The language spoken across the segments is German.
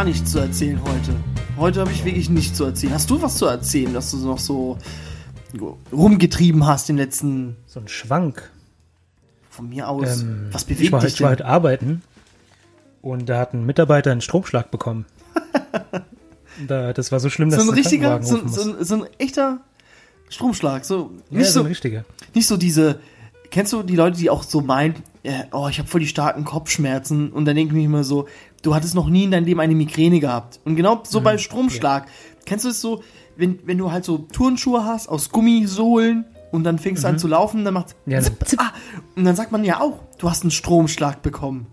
gar nichts zu erzählen heute. Heute habe ich wirklich nichts zu erzählen. Hast du was zu erzählen, dass du noch so rumgetrieben hast den letzten. So ein Schwank. Von mir aus. Ähm, was bewegt ich war, dich ich war denn? heute arbeiten und da hat ein Mitarbeiter einen Stromschlag bekommen. da, das war so schlimm, dass So ein der richtiger, so, so, ein, so ein echter Stromschlag. So nicht ja, so so, ein richtiger. nicht so diese. Kennst du die Leute, die auch so meinen, äh, oh, ich habe voll die starken Kopfschmerzen und dann denke ich mir immer so, du hattest noch nie in deinem Leben eine Migräne gehabt. Und genau Mhm. so bei Stromschlag. Kennst du es so, wenn, wenn du halt so Turnschuhe hast aus Gummisohlen und dann fängst du an zu laufen, dann macht Mhm. Ja, zip, zip. ah, und dann sagt man ja auch, du hast einen Stromschlag bekommen.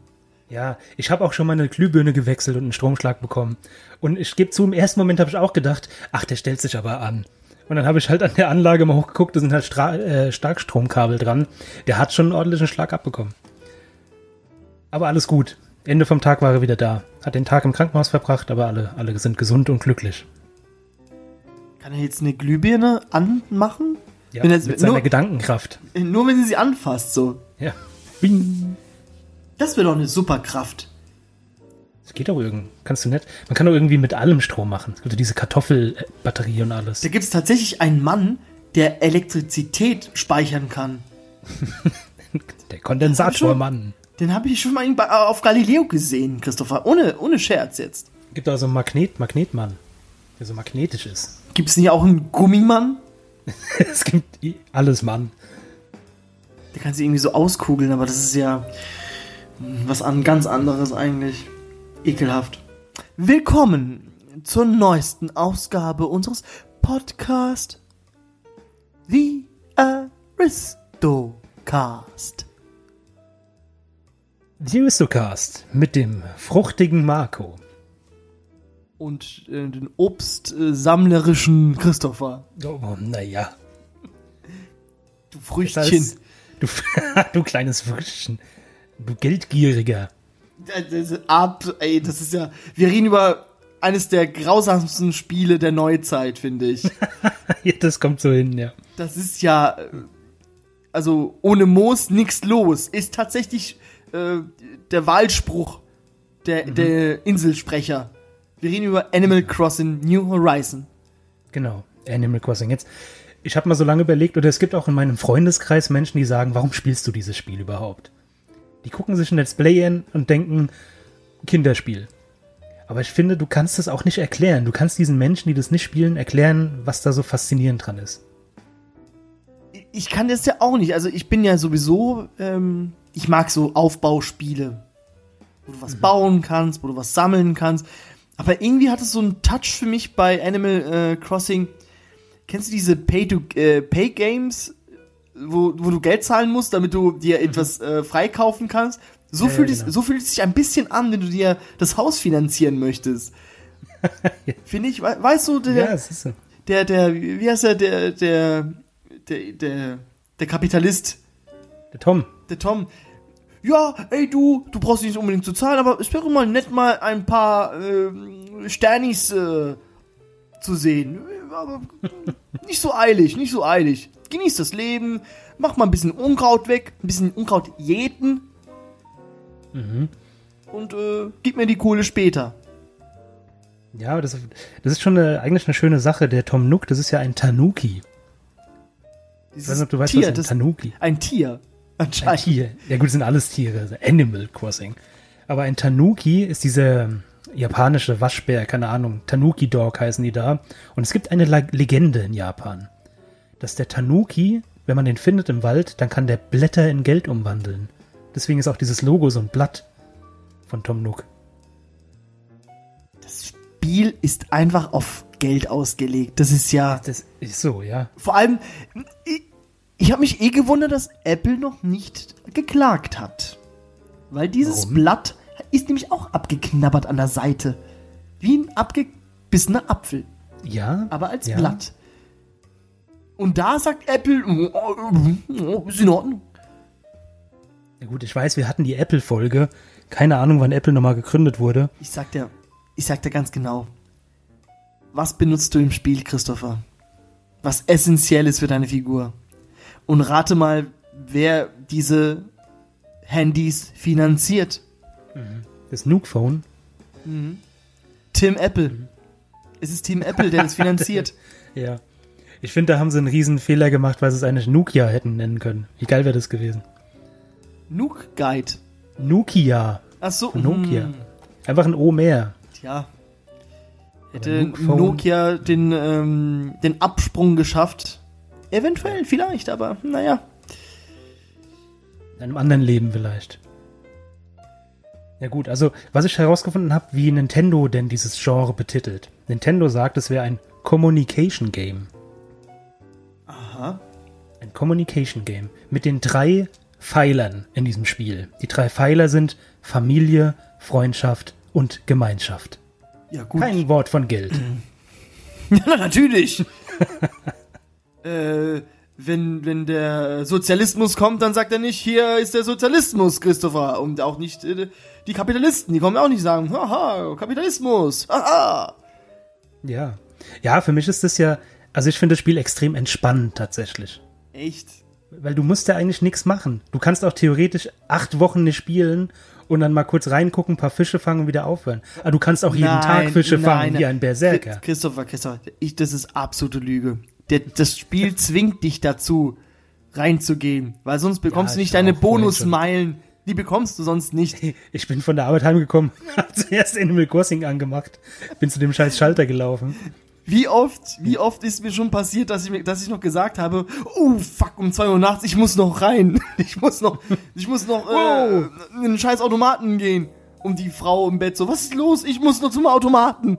Ja, ich habe auch schon mal eine Glühbirne gewechselt und einen Stromschlag bekommen. Und ich gebe zu, im ersten Moment habe ich auch gedacht, ach, der stellt sich aber an. Und dann habe ich halt an der Anlage mal hochgeguckt, da sind halt Stra äh, Starkstromkabel dran. Der hat schon einen ordentlichen Schlag abbekommen. Aber alles gut. Ende vom Tag war er wieder da. Hat den Tag im Krankenhaus verbracht, aber alle, alle sind gesund und glücklich. Kann er jetzt eine Glühbirne anmachen? Ja, Wenn er- mit seiner nur- Gedankenkraft. Nur wenn sie sie anfasst, so. Ja. Bing. Das wäre doch eine Superkraft. Das geht doch irgendwie. Kannst du nicht. Man kann doch irgendwie mit allem Strom machen. Es gibt ja diese Kartoffelbatterie und alles. Da gibt es tatsächlich einen Mann, der Elektrizität speichern kann. Der Kondensator, schon- Mann. Den habe ich schon mal bei- auf Galileo gesehen, Christopher. Ohne, ohne Scherz jetzt. Gibt auch so einen Magnet, Magnetmann, der so magnetisch ist. Gibt es nicht auch einen Gummimann? es gibt alles Mann. Der kann sie irgendwie so auskugeln, aber das ist ja was an ganz anderes eigentlich. Ekelhaft. Willkommen zur neuesten Ausgabe unseres Podcast The Aristocast. The Aristocast mit dem fruchtigen Marco. Und äh, den obstsammlerischen Christopher. Oh, naja. Du Früchtchen. heißt, du, du kleines Früchtchen. Du Geldgieriger. Das ist ab, ey, das ist ja. Wir reden über eines der grausamsten Spiele der Neuzeit, finde ich. ja, das kommt so hin, ja. Das ist ja. äh, Also, ohne Moos nix los. Ist tatsächlich äh, der Wahlspruch der, der Inselsprecher. Wir reden über Animal Crossing New Horizon. Genau. Animal Crossing. Jetzt, ich habe mal so lange überlegt, oder es gibt auch in meinem Freundeskreis Menschen, die sagen, warum spielst du dieses Spiel überhaupt? Die gucken sich ein Let's Play an und denken, Kinderspiel. Aber ich finde, du kannst es auch nicht erklären. Du kannst diesen Menschen, die das nicht spielen, erklären, was da so faszinierend dran ist. Ich kann das ja auch nicht. Also, ich bin ja sowieso. Ähm, ich mag so Aufbauspiele. Wo du was bauen kannst, wo du was sammeln kannst. Aber irgendwie hat es so einen Touch für mich bei Animal äh, Crossing. Kennst du diese Pay-to-Pay-Games, wo, wo du Geld zahlen musst, damit du dir etwas äh, freikaufen kannst? So, Ja, ja, fühlt es, genau. so fühlt es sich ein bisschen an, wenn du dir das Haus finanzieren möchtest. Finde ich, we- weißt du, der, Ja, es ist so. der, der, wie heißt der, der, der, der, der Kapitalist, Der Tom. der Tom. Ja, ey du, du brauchst nicht unbedingt zu zahlen, aber es wäre mal nett, mal ein paar ähm, Sternis äh, zu sehen. Aber nicht so eilig, nicht so eilig. Genieß das Leben, mach mal ein bisschen Unkraut weg, ein bisschen Unkraut jäten. Und äh, gib mir die Kohle später. Ja, aber das, das ist schon eine, eigentlich eine schöne Sache. Der Tom Nook, das ist ja ein Tanuki. Ich weiß nicht, ob du weißt, Tier, was ein das, Tanuki ein Tier. Ein Anscheinend. Tier. Ja gut, das sind alles Tiere. also Animal Crossing. Aber ein Tanuki ist diese japanische Waschbär, keine Ahnung. Tanuki Dog heißen die da. Und es gibt eine Legende in Japan, dass der Tanuki, wenn man den findet im Wald, dann kann der Blätter in Geld umwandeln. Deswegen ist auch dieses Logo so ein Blatt von Tom Nook. Das Spiel ist einfach auf Geld ausgelegt. Das ist ja. Das ist so, ja. Vor allem, ich, ich habe mich eh gewundert, dass Apple noch nicht geklagt hat. Weil dieses Warum? Blatt ist nämlich auch abgeknabbert an der Seite. Wie ein abgebissener Apfel. Ja. Aber als ja. Blatt. Und da sagt Apple, oh, oh, oh, ist in Ordnung. Ja gut, ich weiß, wir hatten die Apple-Folge. Keine Ahnung, wann Apple nochmal gegründet wurde. Ich sag dir, ich sag dir ganz genau. Was benutzt du im Spiel, Christopher? Was essentiell ist für deine Figur? Und rate mal, wer diese Handys finanziert. Das Nuke Phone. Tim Apple. Es ist Team Apple, der das finanziert. Ja. Ich finde, da haben sie einen riesen Fehler gemacht, weil sie es eigentlich Nokia hätten nennen können. Wie geil wäre das gewesen? Nuke Guide. Nokia. Ach so. Nokia. hm, Einfach ein O mehr. Tja. Hätte. Nokia den, ähm, den Absprung geschafft. Eventuell, vielleicht, aber naja. In einem anderen Leben vielleicht. Ja gut, also was ich herausgefunden habe, wie Nintendo denn dieses Genre betitelt. Nintendo sagt, es wäre ein Communication Game. Aha. Ein Communication Game mit den drei Pfeilern in diesem Spiel. Die drei Pfeiler sind Familie, Freundschaft und Gemeinschaft. Ja, gut. Kein Wort von Geld. Ja, natürlich. äh, wenn, wenn der Sozialismus kommt, dann sagt er nicht, hier ist der Sozialismus, Christopher. Und auch nicht äh, die Kapitalisten. Die kommen auch nicht sagen, haha, Kapitalismus, haha. Ja. Ja, für mich ist das ja, also ich finde das Spiel extrem entspannend tatsächlich. Echt? Weil du musst ja eigentlich nichts machen. Du kannst auch theoretisch acht Wochen nicht spielen und dann mal kurz reingucken, ein paar Fische fangen und wieder aufhören. Aber du kannst auch jeden Nein, Tag Fische nein, fangen, nein. wie ein Berserker. Christopher, Christopher, ich, das ist absolute Lüge. Der, das Spiel zwingt dich dazu, reinzugehen, weil sonst bekommst Ja, du nicht deine Bonusmeilen. Die bekommst du sonst nicht. Ich bin von der Arbeit heimgekommen, hab zuerst Animal Crossing angemacht, bin zu dem scheiß Schalter gelaufen. Wie oft, wie oft ist mir schon passiert, dass ich, mir, dass ich noch gesagt habe, oh fuck, um 2 Uhr nachts, ich muss noch rein. Ich muss noch, ich muss noch äh, in einen scheiß Automaten gehen. Und die Frau im Bett so, was ist los? Ich muss noch zum Automaten.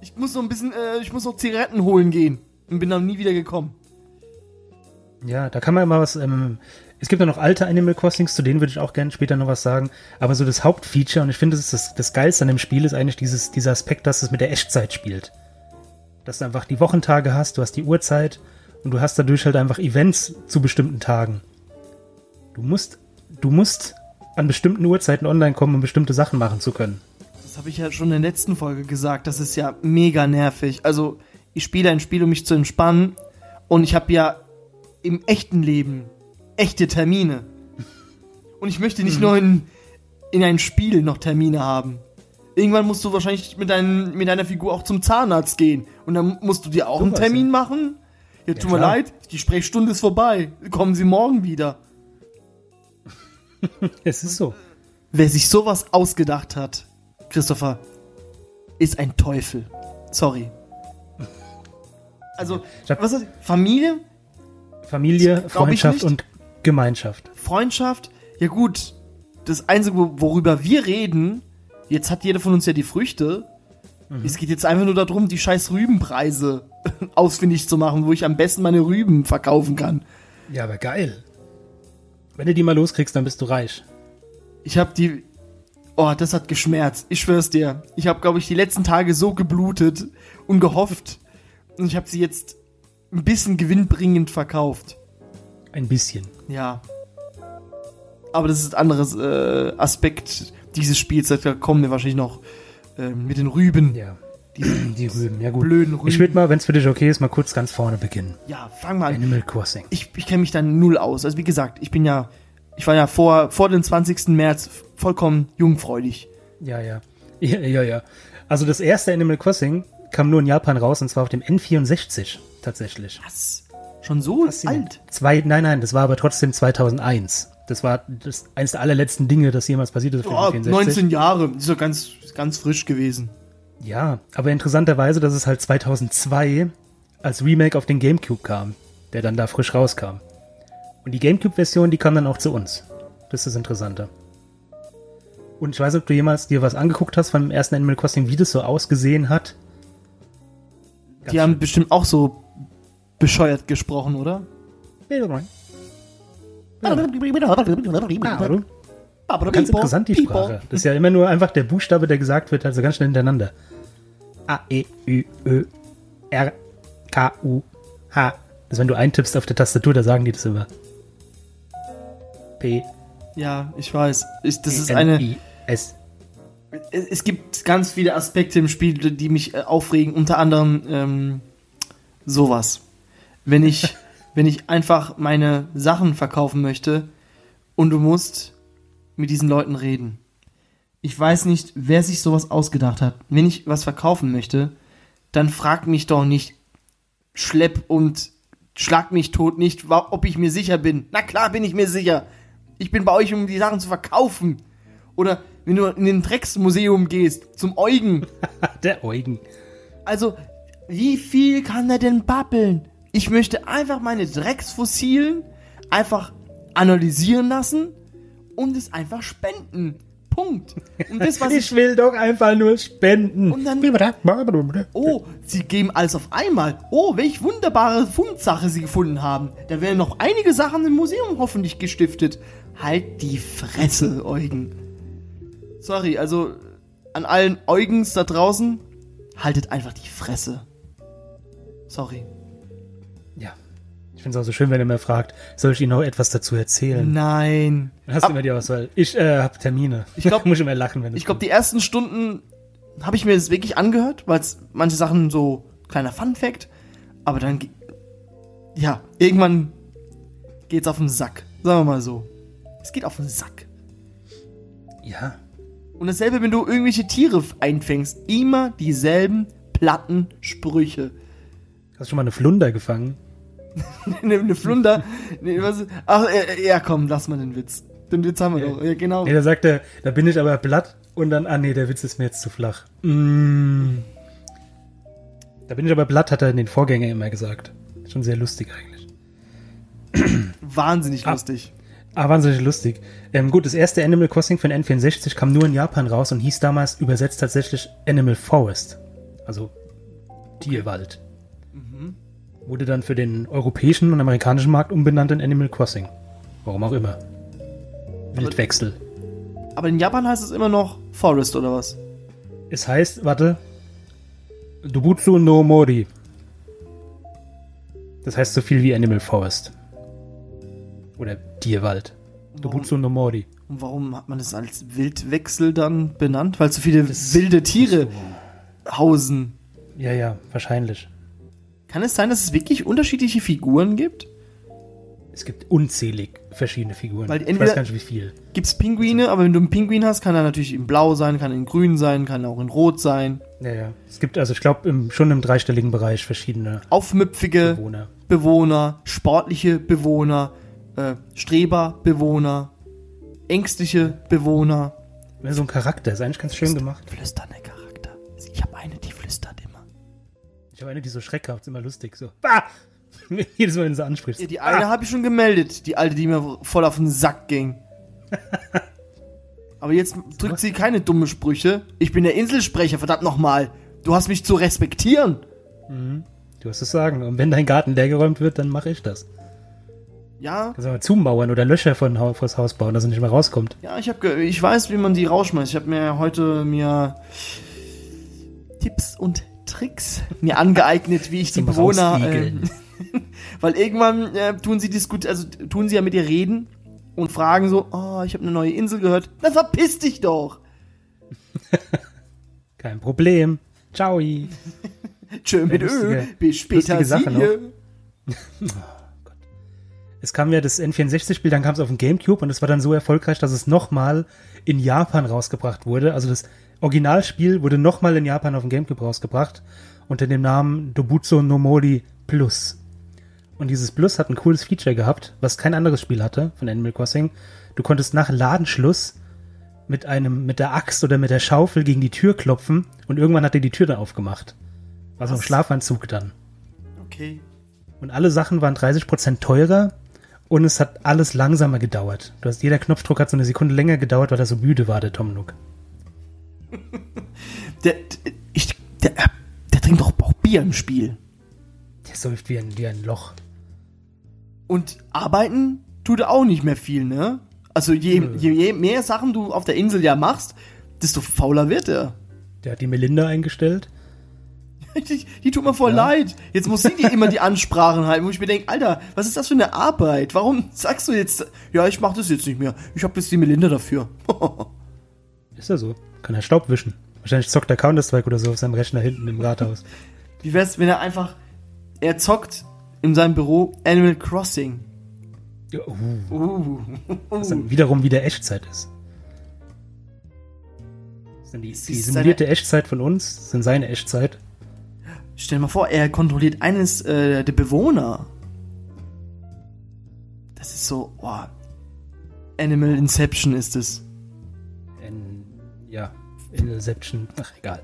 Ich muss noch ein bisschen, äh, ich muss noch Zigaretten holen gehen. Und bin dann nie wieder gekommen. Ja, da kann man immer was. Ähm, es gibt ja noch alte Animal Crossings, zu denen würde ich auch gerne später noch was sagen. Aber so das Hauptfeature, und ich finde, das, ist das, das Geilste an dem Spiel ist eigentlich dieses, dieser Aspekt, dass es mit der Echtzeit spielt. Dass du einfach die Wochentage hast, du hast die Uhrzeit und du hast dadurch halt einfach Events zu bestimmten Tagen. Du musst, du musst an bestimmten Uhrzeiten online kommen, um bestimmte Sachen machen zu können. Das habe ich ja schon in der letzten Folge gesagt. Das ist ja mega nervig. Also, ich spiele ein Spiel, um mich zu entspannen. Und ich habe ja im echten Leben echte Termine. Und ich möchte nicht nur in, in ein Spiel noch Termine haben. Irgendwann musst du wahrscheinlich mit, dein, mit deiner Figur auch zum Zahnarzt gehen. Und dann musst du dir auch einen Sowas, Termin machen. Ja, tut mir klar. leid, die Sprechstunde ist vorbei. Kommen Sie morgen wieder. Es ist so. Wer sich sowas ausgedacht hat, Christopher, ist ein Teufel. Sorry. Also, hab- was ist Familie, Familie, Freundschaft und Gemeinschaft. Freundschaft, ja gut. Das Einzige, wo- worüber wir reden, jetzt hat jeder von uns ja die Früchte. Es geht jetzt einfach nur darum, die scheiß Rübenpreise ausfindig zu machen, wo ich am besten meine Rüben verkaufen kann. Ja, aber geil. Wenn du die mal loskriegst, dann bist du reich. Ich habe die. Oh, das hat geschmerzt. Ich schwör's dir. Ich habe, glaube ich, die letzten Tage so geblutet und gehofft. Und ich habe sie jetzt ein bisschen gewinnbringend verkauft. Ein bisschen. Ja. Aber das ist ein anderes äh, Aspekt dieses Spiels. Da kommen wir wahrscheinlich noch äh, mit den Rüben. Ja. Die Die Rüben, ja gut. blöden Rüben. Ich würde mal, wenn es für dich okay ist, mal kurz ganz vorne beginnen. ja, fang mal an. Animal Crossing. Ich, ich kenne mich da null aus. Also wie gesagt, ich bin ja. Ich war ja vor, vor dem 20. März vollkommen jungfräulich. Ja, ja. Ja, ja, ja. Also das erste Animal Crossing kam nur in Japan raus und zwar auf dem N64 tatsächlich. Was? Schon so alt? Zwei, nein, nein, das war aber trotzdem 2001. Das war das eines der allerletzten Dinge, das jemals passiert ist auf dem N64. 19 Jahre. Ist ja ganz, ganz frisch gewesen. Ja, aber interessanterweise, dass es halt 2002 als Remake auf den GameCube kam, der dann da frisch rauskam. Und die GameCube-Version, die kam dann auch zu uns. Das ist das Interessante. Und ich weiß nicht, ob du jemals dir was angeguckt hast von dem ersten Animal Crossing, wie das so ausgesehen hat. Ganz Die haben bestimmt auch so bescheuert gesprochen, oder? schön. Ganz interessant, die Sprache. Das ist ja immer nur einfach der Buchstabe, der gesagt wird, also ganz schnell hintereinander. A, E, Ü, Ö, R, K, U, H. Also wenn du eintippst auf der Tastatur, da sagen die das immer. P, Ja, ich weiß. Ich, das ist N, eine. I, S. Es, gibt ganz viele Aspekte im Spiel, die mich äh, aufregen. Unter anderem ähm, sowas. Wenn ich, wenn ich einfach meine Sachen verkaufen möchte und du musst mit diesen Leuten reden. Ich weiß nicht, wer sich sowas ausgedacht hat. Wenn ich was verkaufen möchte, dann frag mich doch nicht, schlepp und schlag mich tot nicht, ob ich mir sicher bin. Na klar bin ich mir sicher. Ich bin bei euch, um die Sachen zu verkaufen. Oder wenn du in ein Drecksmuseum gehst, zum Eugen. Der Eugen. Also, wie viel kann er denn babbeln? Ich möchte einfach meine Drecksfossilen einfach analysieren lassen und es einfach spenden. Punkt. Und das, was ich. Ich will doch einfach nur spenden. Und dann- Oh, sie geben alles auf einmal. Oh, welch wunderbare Fundsache sie gefunden haben. Da werden noch einige Sachen im Museum hoffentlich gestiftet. Halt die Fresse, Eugen. Sorry, also an allen Eugens da draußen, haltet einfach die Fresse. Sorry. Ja. Ich finde es auch so schön, wenn er mir fragt, soll ich Ihnen noch etwas dazu erzählen? Nein. Dann hast du immer die Auswahl. Ich äh, habe Termine. Ich glaub- muss immer lachen, wenn Ich glaube, die ersten Stunden habe ich mir das wirklich angehört, weil manche Sachen so kleiner Fun Fact, aber dann ja, irgendwann geht's auf den Sack. Sagen wir mal so. Es geht auf den Sack. Ja. Und dasselbe, wenn du irgendwelche Tiere einfängst, immer dieselben platten Sprüche. Hast du schon mal eine Flunder gefangen? eine, eine Flunder. nee, was, ach, äh, ja, komm, lass mal den Witz. Den Witz haben wir doch. Ja, genau. Nee, da sagt er, da bin ich aber platt und dann, ah nee, der Witz ist mir jetzt zu flach. Mm. Da bin ich aber platt, hat er in den Vorgängern immer gesagt. Schon sehr lustig eigentlich. Wahnsinnig Ah. lustig. Ah, wahnsinnig lustig. Ähm, gut, das erste Animal Crossing für den N64 kam nur in Japan raus und hieß damals übersetzt tatsächlich Animal Forest. Also Tierwald. Wurde dann für den europäischen und amerikanischen Markt umbenannt in Animal Crossing. Warum auch immer. Wildwechsel. Aber in Japan heißt es immer noch Forest oder was? Es heißt, warte, Dobutsu no Mori. Das heißt so viel wie Animal Forest. Oder Tierwald. Dobutsu no Mori. Und warum hat man das als Wildwechsel dann benannt? Weil so viele wilde Tiere hausen. Ja, ja, wahrscheinlich. Kann es sein, dass es wirklich unterschiedliche Figuren gibt? Es gibt unzählig verschiedene Figuren. Weil ich weiß gar nicht, wie viel. Gibt's Pinguine, aber wenn du einen Pinguin hast, kann er natürlich in blau sein, kann in grün sein, kann auch in rot sein. Ja, ja. Es gibt also, ich glaube, schon im dreistelligen Bereich verschiedene Aufmüpfige Bewohner. Bewohner, sportliche Bewohner, äh, Streberbewohner, ängstliche Bewohner. Ja, so ein Charakter, ist eigentlich ganz schön gemacht. Flüsternde Charakter. Ich habe eine, die flüstert immer. Ich habe eine, die so schreckhaft ist, immer lustig. So, bah! Jedes Mal, wenn du sie ansprichst. Ja, die eine habe ich schon gemeldet, die alte, die mir voll auf den Sack ging. Aber jetzt drückt sie keine dumme Sprüche. Ich bin der Inselsprecher, verdammt nochmal. Du hast mich zu respektieren. Du hast es sagen. Und wenn dein Garten leergeräumt wird, dann mache ich das. Ja, Kannst du mal zumauern oder Löcher vor das Haus bauen, dass er nicht mehr rauskommt. ja, ich habe, ich weiß, wie man die rausschmeißt. Ich habe mir heute mir Tipps und Tricks mir angeeignet, wie ich die Bewohner, äh, weil irgendwann äh, tun sie diskut, also tun sie ja mit dir reden und fragen so, oh, ich habe eine neue Insel gehört. Na verpiss dich doch. Kein Problem. Ciao. Tschö mit Ö, bis später Sache siehe. Es kam ja das N64-Spiel, dann kam es auf den Gamecube und es war dann so erfolgreich, dass es nochmal in Japan rausgebracht wurde. Also das Originalspiel wurde nochmal in Japan auf dem Gamecube rausgebracht unter dem Namen Dobutsu no Mori Plus. Und dieses Plus hat ein cooles Feature gehabt, was kein anderes Spiel hatte von Animal Crossing. Du konntest nach Ladenschluss mit einem, mit der Axt oder mit der Schaufel gegen die Tür klopfen und irgendwann hat er die Tür dann aufgemacht. War so ein? Schlafanzug dann. Okay. Und alle Sachen waren 30% teurer und es hat alles langsamer gedauert. Du hast, jeder Knopfdruck hat so eine Sekunde länger gedauert, weil er so müde war, der Tom Nook. Der, ich, der, der trinkt doch auch Bier im Spiel. Der säuft wie ein, wie ein Loch. Und arbeiten tut er auch nicht mehr viel, ne? Also je, je, je mehr Sachen du auf der Insel ja machst, desto fauler wird er. Der hat die Melinda eingestellt. Die, die tut mir voll Ja. leid. Jetzt muss sie dir immer die Ansprachen halten, wo ich mir denke, Alter, was ist das für eine Arbeit? Warum sagst du jetzt, ja, ich mach das jetzt nicht mehr. Ich hab jetzt die Melinda dafür. Ist er so. Kann er Staub wischen. Wahrscheinlich zockt er Counter-Strike oder so auf seinem Rechner hinten im Rathaus. Wie wär's, wenn er einfach, er zockt in seinem Büro Animal Crossing. Ja, uh, Uh. was dann wiederum wieder Echtzeit ist. Sind die, Ist die dies simulierte Echtzeit von uns sind seine Echtzeit. Stell dir mal vor, er kontrolliert eines äh, der Bewohner. Das ist so, oh, Animal Inception ist es. In, ja, Inception. Ach, egal.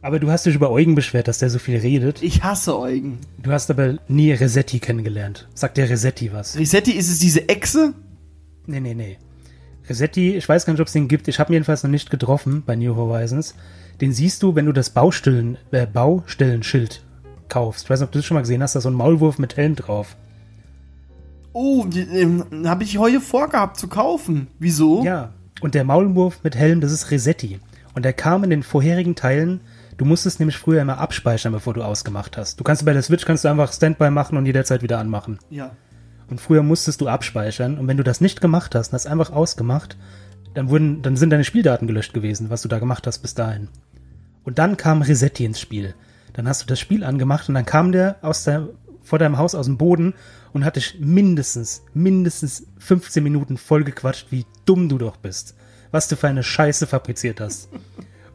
Aber du hast dich über Eugen beschwert, dass der so viel redet. Ich hasse Eugen. Du hast aber nie Resetti kennengelernt. Sagt der Resetti was? Resetti, ist es diese Echse? Nee, nee, nee. Resetti, ich weiß gar nicht, ob es den gibt. Ich habe ihn jedenfalls noch nicht getroffen bei New Horizons. Den siehst du, wenn du das Baustellen, äh, Baustellenschild kaufst. Ich weiß nicht, ob du das schon mal gesehen hast, da ist so ein Maulwurf mit Helm drauf. Oh, ähm, habe ich heute vorgehabt zu kaufen. Wieso? Ja, und der Maulwurf mit Helm, das ist Resetti. Und der kam in den vorherigen Teilen, du musstest nämlich früher immer abspeichern, bevor du ausgemacht hast. Du kannst bei der Switch kannst du einfach Standby machen und jederzeit wieder anmachen. Ja. Und früher musstest du abspeichern. Und wenn du das nicht gemacht hast und hast einfach ausgemacht, dann wurden, dann sind deine Spieldaten gelöscht gewesen, was du da gemacht hast bis dahin. Und dann kam Resetti ins Spiel. Dann hast du das Spiel angemacht und dann kam der aus der, vor deinem Haus aus dem Boden und hat dich mindestens, mindestens 15 Minuten vollgequatscht, wie dumm du doch bist. Was du für eine Scheiße fabriziert hast.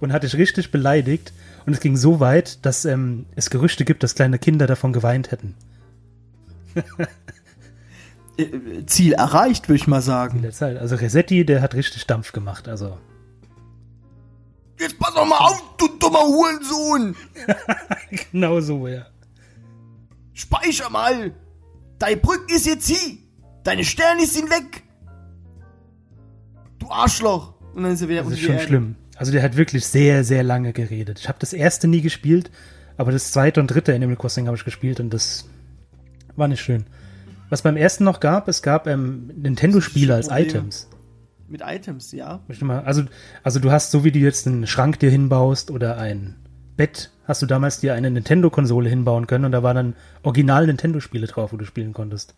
Und hat dich richtig beleidigt. Und es ging so weit, dass ähm, es Gerüchte gibt, dass kleine Kinder davon geweint hätten. Äh, Ziel erreicht, würde ich mal sagen. Also Resetti, der hat richtig Dampf gemacht. Also Jetzt pass doch mal auf, du dummer Hurensohn! genau so, ja. Speicher mal! Dein Brück ist jetzt hier! Deine Sterne sind weg! Du Arschloch! Und dann ist er wieder Das ist schon Erde. schlimm. Also der hat wirklich sehr, sehr lange geredet. Ich habe das erste nie gespielt, aber das zweite und dritte Animal Crossing habe ich gespielt und das war nicht schön. Was beim ersten noch gab, es gab ähm, Nintendo-Spiele als. Items. Mit Items, ja. Also, also du hast, so wie du jetzt einen Schrank dir hinbaust oder ein Bett, hast du damals dir eine Nintendo-Konsole hinbauen können und da waren dann original Nintendo-Spiele drauf, wo du spielen konntest.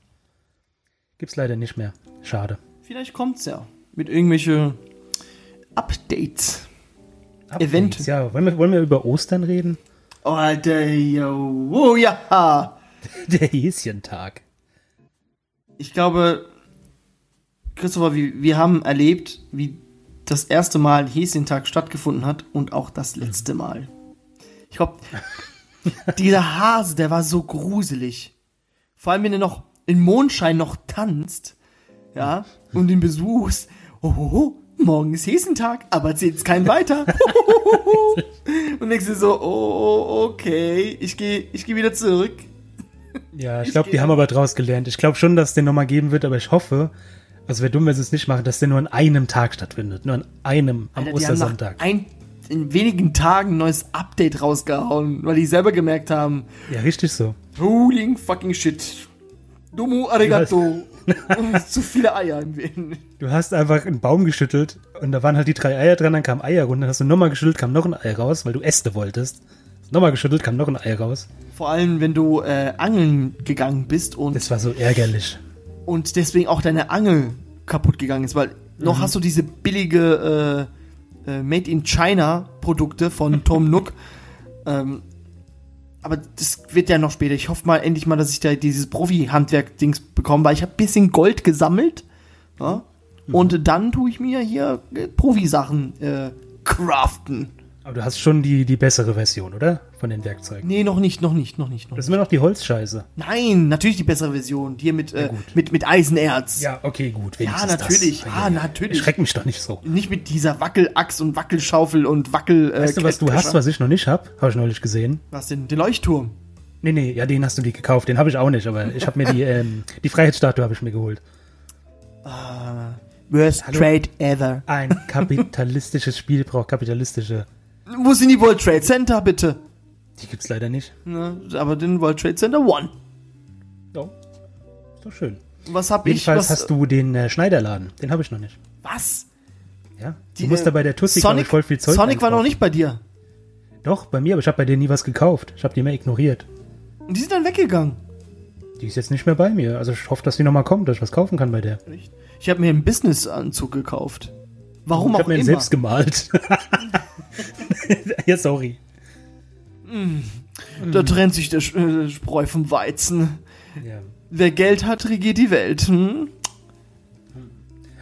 Gibt's leider nicht mehr. Schade. Vielleicht kommt's ja. Mit irgendwelche Updates. Updates, Event. Ja, wollen wir, wollen wir über Ostern reden? Oh, yo. Oh, ja. Der Häschentag. Ich glaube, Christopher, wir, wir haben erlebt, wie das erste Mal Häschentag stattgefunden hat und auch das letzte Mal. Ich glaube, dieser Hase, der war so gruselig. Vor allem, wenn er noch im Mondschein noch tanzt, ja, und ihn besuchst. Oh, oh, oh, morgen ist Häschentag, aber zählt's kein weiter. und denkst dir so, oh, okay, ich gehe ich geh wieder zurück. Ja, ich Ich glaube, die haben aber draus gelernt. Ich glaube schon, dass es den nochmal geben wird, aber ich hoffe, also wäre dumm, wenn sie es nicht machen, dass der nur an einem Tag stattfindet. Nur an einem, am Alter, Ostersonntag. ein, in wenigen Tagen ein neues Update rausgehauen, weil die selber gemerkt haben, Ja, richtig so. holy fucking shit. Domo arigato. Zu viele Eier im Wind. Du hast einfach einen Baum geschüttelt und da waren halt die drei Eier dran, dann kam Eier runter, dann hast du nochmal geschüttelt, kam noch ein Ei raus, weil du Äste wolltest. Nochmal geschüttelt, kam noch ein Ei raus. Vor allem, wenn du äh, angeln gegangen bist und, Das war so ärgerlich. Und deswegen auch deine Angel kaputt gegangen ist, weil noch hast du diese billige äh, äh, Made in China Produkte von Tom Nook. ähm, aber das wird ja noch später. Ich hoffe mal endlich mal, dass ich da dieses Profi-Handwerk-Dings bekomme, weil ich habe bisschen Gold gesammelt. Ja? Und dann tue ich mir hier äh, Profi-Sachen äh, craften. Aber du hast schon die, die bessere Version, oder? Von den Werkzeugen. Nee, noch nicht, noch nicht, noch nicht. Noch Das nicht. ist immer noch die Holzscheiße. Nein, natürlich die bessere Version. Hier mit, äh, mit, mit Eisenerz. Ja, okay, gut. Ja, natürlich. Das. Ah, natürlich. Schreck mich doch nicht so. Nicht mit dieser Wackelachs und Wackelschaufel und Wackel. Äh, Weißt du, was du hast, was ich noch nicht hab? Habe ich neulich gesehen. Was denn? Den Leuchtturm. Nee, nee, ja, den hast du dir gekauft. Den habe ich auch nicht, aber ich habe mir die, ähm, die Freiheitsstatue habe ich mir geholt. Worst Hallo? Trade ever. Ein kapitalistisches Spiel braucht kapitalistische. Wo sind die World Trade Center, bitte? Die gibt's leider nicht. Ne, aber den World Trade Center One. Oh. Ist doch schön. Was hab ich? Jedenfalls hast du den äh, Schneiderladen. Den habe ich noch nicht. was? Ja. Die, du musst äh, da bei der Tussi ich, Sonic, voll viel Zeug Sonic war noch einkaufen. nicht bei dir. Doch, bei mir, aber ich habe bei dir nie was gekauft. Ich habe die immer ignoriert. Und die sind dann weggegangen. Die ist jetzt nicht mehr bei mir. Also ich hoffe, dass die nochmal kommt, dass ich was kaufen kann bei der. Echt? Ich habe mir einen Business-Anzug gekauft. Warum ich auch habe mir immer. den selbst gemalt. ja, sorry. Da trennt sich der äh, Spreu vom Weizen. Ja. Wer Geld hat, regiert die Welt. Hm?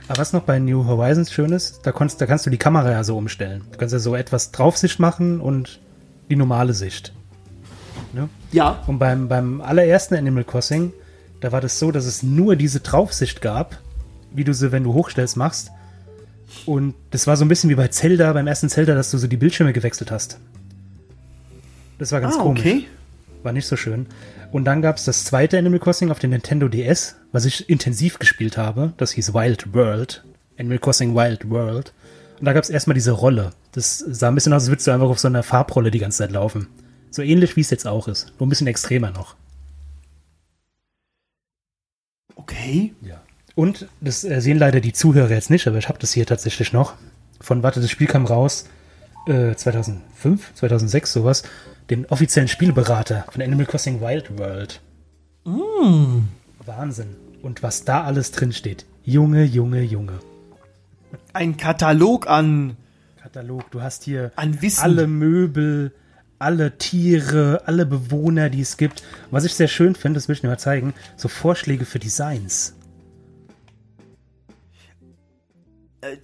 Aber was noch bei New Horizons schön ist, da, kannst, da kannst du die Kamera ja so umstellen. Du kannst ja so etwas Draufsicht machen und die normale Sicht. Ne? Ja. Und beim, beim allerersten Animal Crossing, da war das so, dass es nur diese Draufsicht gab, wie du sie, wenn du hochstellst, machst. Und das war so ein bisschen wie bei Zelda, beim ersten Zelda, dass du so die Bildschirme gewechselt hast. Das war ganz Ah, komisch. okay. War nicht so schön. Und dann gab es das zweite Animal Crossing auf dem Nintendo DS, was ich intensiv gespielt habe. Das hieß Wild World. Animal Crossing Wild World. Und da gab es erstmal diese Rolle. Das sah ein bisschen aus, als würdest du einfach auf so einer Farbrolle die ganze Zeit laufen. So ähnlich wie es jetzt auch ist. Nur ein bisschen extremer noch. Okay. Ja. Und das äh, sehen leider die Zuhörer jetzt nicht, aber ich habe das hier tatsächlich noch. Von, warte, das Spiel kam raus äh, 2005, 2006, sowas. Den offiziellen Spielberater von Animal Crossing Wild World. Wahnsinn. Und was da alles drin steht. Junge, Junge, Junge. Ein Katalog an, Katalog. Du hast hier an Wissen. alle Möbel, alle Tiere, alle Bewohner, die es gibt. Was ich sehr schön finde, das will ich dir mal zeigen, so Vorschläge für Designs.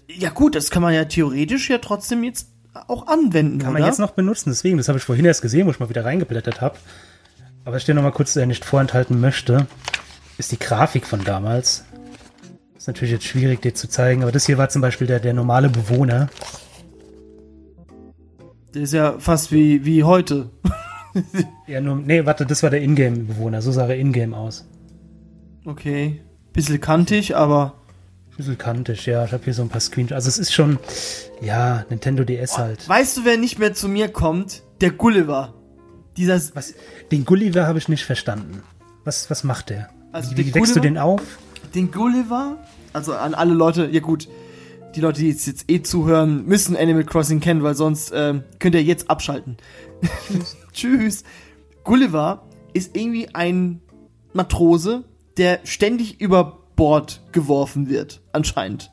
Ja gut, das kann man ja theoretisch ja trotzdem jetzt auch anwenden, Kann oder? man jetzt noch benutzen, deswegen, das habe ich vorhin erst gesehen, wo ich mal wieder reingeblättert habe. Aber was ich dir noch mal kurz äh, nicht vorenthalten möchte, ist die Grafik von damals. Ist natürlich jetzt schwierig, dir zu zeigen, aber das hier war zum Beispiel der, der normale Bewohner. Das ist ja fast wie, wie heute. Ja, nur, nee, warte, das war der Ingame-Bewohner, so sah er Ingame aus. Okay. Bisschen kantig, aber Bisschen kantig, ja, ich habe hier so ein paar Screenshots. Also es ist schon, ja, Nintendo DS halt. weißt du, wer nicht mehr zu mir kommt? Der Gulliver. Dieser, Was, den Gulliver habe ich nicht verstanden. Was, was macht der? Also wie wie wächst du den auf? den Gulliver, also an alle Leute, ja gut, die Leute, die jetzt, jetzt eh zuhören, müssen Animal Crossing kennen, weil sonst ähm, könnt ihr jetzt abschalten. Tschüss. Gulliver ist irgendwie ein Matrose, der ständig über Bord geworfen wird, anscheinend.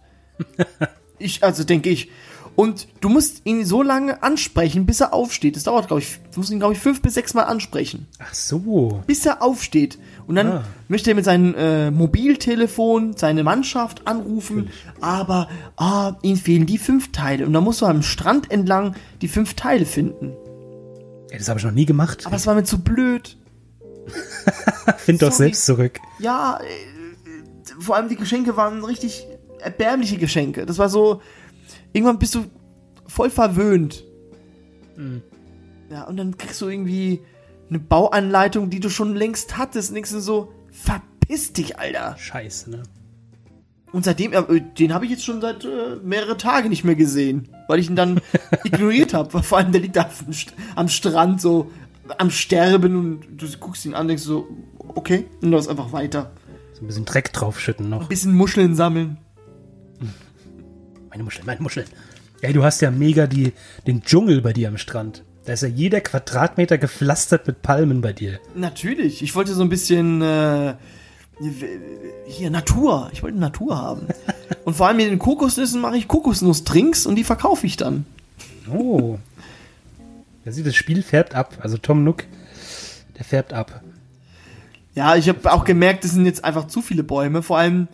ich, also denke ich. Und du musst ihn so lange ansprechen, bis er aufsteht. Das dauert, glaube ich, du musst ihn, glaube ich, fünf bis sechs Mal ansprechen Ach so. bis er aufsteht. Und dann Ah. möchte er mit seinem äh, Mobiltelefon seine Mannschaft anrufen, aber ah, ihm fehlen die fünf Teile. Und dann musst du am Strand entlang die fünf Teile finden. Ey, das habe ich noch nie gemacht. Aber es war mir zu blöd. Find doch sorry. selbst zurück. Ja, äh, vor allem die Geschenke waren richtig erbärmliche Geschenke. Das war so, irgendwann bist du voll verwöhnt. Mhm. Ja, und dann kriegst du irgendwie eine Bauanleitung, die du schon längst hattest. Und denkst du so, verpiss dich, Alter. Scheiße, ne? Und seitdem, äh, den habe ich jetzt schon seit äh, mehrere Tage nicht mehr gesehen, weil ich ihn dann ignoriert habe. Vor allem, der liegt da am Strand so am Sterben und du guckst ihn an, denkst so, okay, und läufst einfach weiter. So ein bisschen Dreck draufschütten noch. Ein bisschen Muscheln sammeln. Meine Muscheln, meine Muscheln. Ey, du hast ja mega die, den Dschungel bei dir am Strand. Da ist ja jeder Quadratmeter gepflastert mit Palmen bei dir. Natürlich, ich wollte so ein bisschen äh, hier Natur. Ich wollte Natur haben. und vor allem mit den Kokosnüssen mache ich Kokosnussdrinks und die verkaufe ich dann. Oh. Sieht das Spiel färbt ab. Also Tom Nook, der färbt ab. Ja, ich habe auch gemerkt, es sind jetzt einfach zu viele Bäume. Vor allem,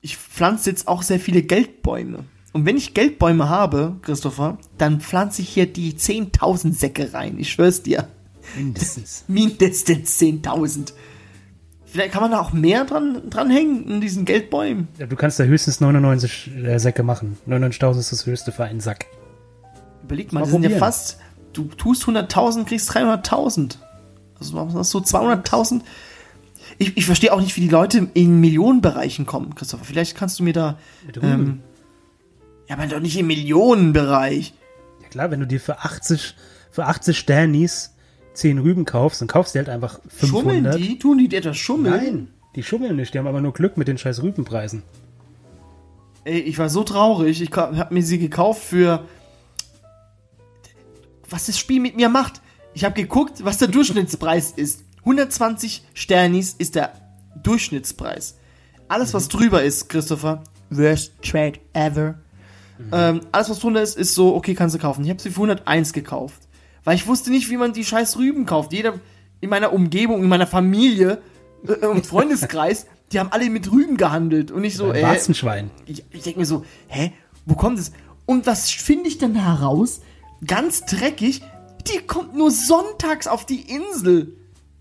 ich pflanze jetzt auch sehr viele Geldbäume. Und wenn ich Geldbäume habe, Christopher, dann pflanze ich hier die 10.000 Säcke rein. Ich schwör's dir. Mindestens. Mindestens 10.000. Vielleicht kann man da auch mehr dran, dran hängen in diesen Geldbäumen. Ja, du kannst da höchstens 99 äh, Säcke machen. 99.000 ist das höchste für einen Sack. Überleg mal, Mal das sind ja probieren. fast, du tust 100.000, kriegst 300.000. Also so 200.000. Ich, ich verstehe auch nicht, wie die Leute in Millionenbereichen kommen, Christopher. Vielleicht kannst du mir da. Ähm, ja, aber doch nicht im Millionenbereich. Ja klar, wenn du dir für 80, für 80 Sternis 10 Rüben kaufst, dann kaufst du halt einfach 500. Schummeln die? Tun die dir etwas schummeln? Nein, die schummeln nicht. Die haben aber nur Glück mit den scheiß Rübenpreisen. Ey, ich war so traurig. Ich habe mir sie gekauft für. Was das Spiel mit mir macht. Ich habe geguckt, was der Durchschnittspreis ist. 120 Sternis ist der Durchschnittspreis. Alles, was drüber ist, Christopher, worst trade ever. Ähm, alles, was drunter ist, ist so, okay, kannst du kaufen. Ich habe sie für 101 gekauft. Weil ich wusste nicht, wie man die scheiß Rüben kauft. Jeder in meiner Umgebung, in meiner Familie äh, und Freundeskreis, Die haben alle mit Rüben gehandelt. Und ich so, Ein äh, Warzenschwein. ich, ich denke mir so, hä, wo kommt es? Und was finde ich dann heraus? Ganz dreckig, die kommt nur sonntags auf die Insel.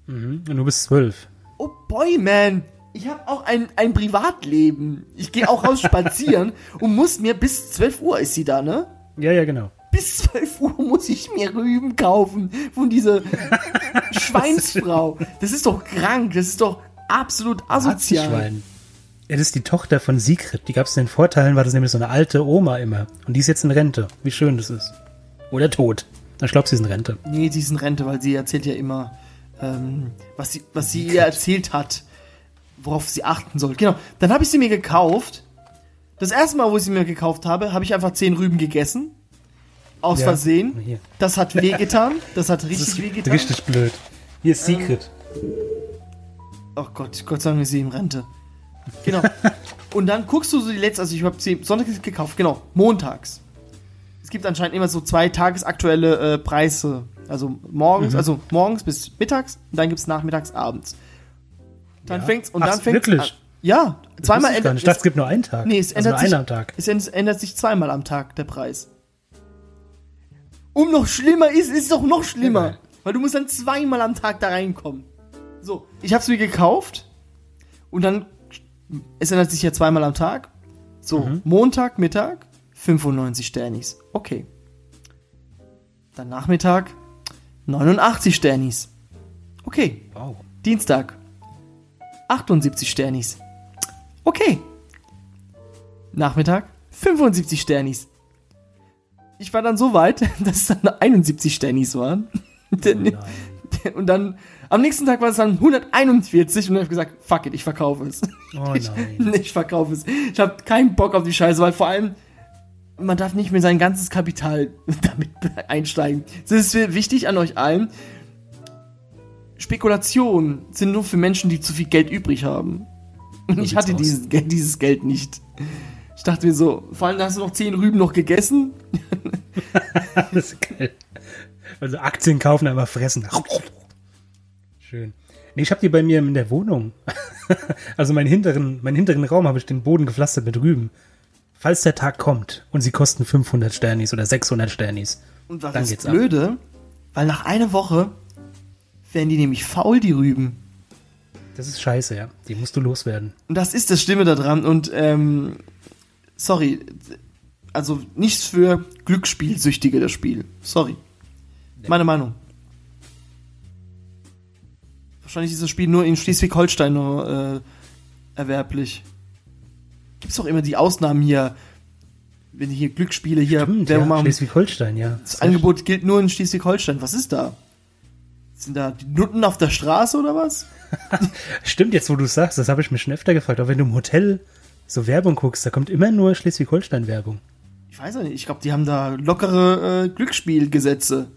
Mhm. Und du bist zwölf. Oh boy, man. Ich habe auch ein, ein Privatleben. Ich gehe auch raus spazieren und muss mir bis 12 Uhr ist sie da, ne? Ja, ja, genau. Bis 12 Uhr muss ich mir Rüben kaufen von dieser Schweinsfrau. Das ist doch krank. Das ist doch absolut asozial. Ja, das ist die Tochter von Sigrid. Die gab es in den Vorteilen, war das nämlich so eine alte Oma immer. Und die ist jetzt in Rente. Wie schön das ist. Oder tot. Ich glaube, sie ist in Rente. Nee, die ist in Rente, weil sie erzählt ja immer, ähm, was sie, was sie ihr erzählt hat, worauf sie achten soll. Genau. Dann habe ich sie mir gekauft. Das erste Mal, wo ich sie mir gekauft habe, habe ich einfach zehn Rüben gegessen. Aus Ja. Versehen. Hier. Das hat wehgetan. Das hat Das richtig ist wehgetan. richtig blöd. Hier ist Sigrid. Oh Gott, Gott sei Dank ist sie in Rente. Genau. Und dann guckst du so die letzte, also ich habe sie sonntags gekauft, genau, montags. Es gibt anscheinend immer so zwei tagesaktuelle äh, Preise. Also morgens, Mhm. also morgens bis mittags und dann gibt es nachmittags, abends. Dann Ja. fängt's und Ach, dann fängt's wirklich? an. Ja, zweimal ich gar nicht. ändert Ich dachte, es gibt nur einen Tag. Nee, es also ändert nur sich einen am Tag. Es änd- ändert sich zweimal am Tag der Preis. Um noch schlimmer ist, ist es doch noch schlimmer. Ja. Weil du musst dann zweimal am Tag da reinkommen. So, ich hab's mir gekauft und dann, es ändert sich ja zweimal am Tag. So, Mhm. Montag, Mittag, 95 Sternis. Okay. Dann Nachmittag, 89 Sternis. Okay. Wow. Dienstag 78 Sternis. Okay. Nachmittag 75 Sternis. Ich war dann so weit, dass es dann 71 Sternis waren. Oh. Und dann am nächsten Tag war es dann 141 und dann habe ich gesagt, fuck it, ich verkaufe es. Oh nein. Ich verkaufe es. Ich habe keinen Bock auf die Scheiße, weil vor allem man darf nicht mehr sein ganzes Kapital damit einsteigen. Das ist wichtig an euch allen. Spekulationen sind nur für Menschen, die zu viel Geld übrig haben. Und So ich hatte dieses, Geld- dieses Geld nicht. Ich dachte mir so, vor allem hast du noch 10 Rüben noch gegessen. das ist geil. Also Aktien kaufen, aber fressen. Schön. Nee, ich habe die bei mir in der Wohnung. also meinen hinteren, meinen hinteren Raum habe ich den Boden gepflastert mit Rüben. Falls der Tag kommt und sie kosten 500 Sternis oder 600 Sternis. Und was Dann ist geht's ab. blöde, weil nach einer Woche werden die nämlich faul, die Rüben. Das ist scheiße, ja. Die musst du loswerden. Und das ist das Stimme daran. Und ähm, sorry, also nichts für Glücksspielsüchtige das Spiel. Sorry. Meine Meinung. Wahrscheinlich ist das Spiel nur in Schleswig-Holstein nur äh, erwerblich. Gibt's doch immer die Ausnahmen hier, wenn hier Glücksspiele hier, Stimmt, Werbung ja. machen. Schleswig-Holstein, ja. Das Angebot gilt nur in Schleswig-Holstein. Was ist da? Sind da die Nutten auf der Straße oder was? Stimmt, jetzt wo du sagst, das habe ich mich schon öfter gefragt. Auch wenn du im Hotel so Werbung guckst, da kommt immer nur Schleswig-Holstein-Werbung. Ich weiß ja nicht. Ich glaube, die haben da lockere äh, Glücksspielgesetze.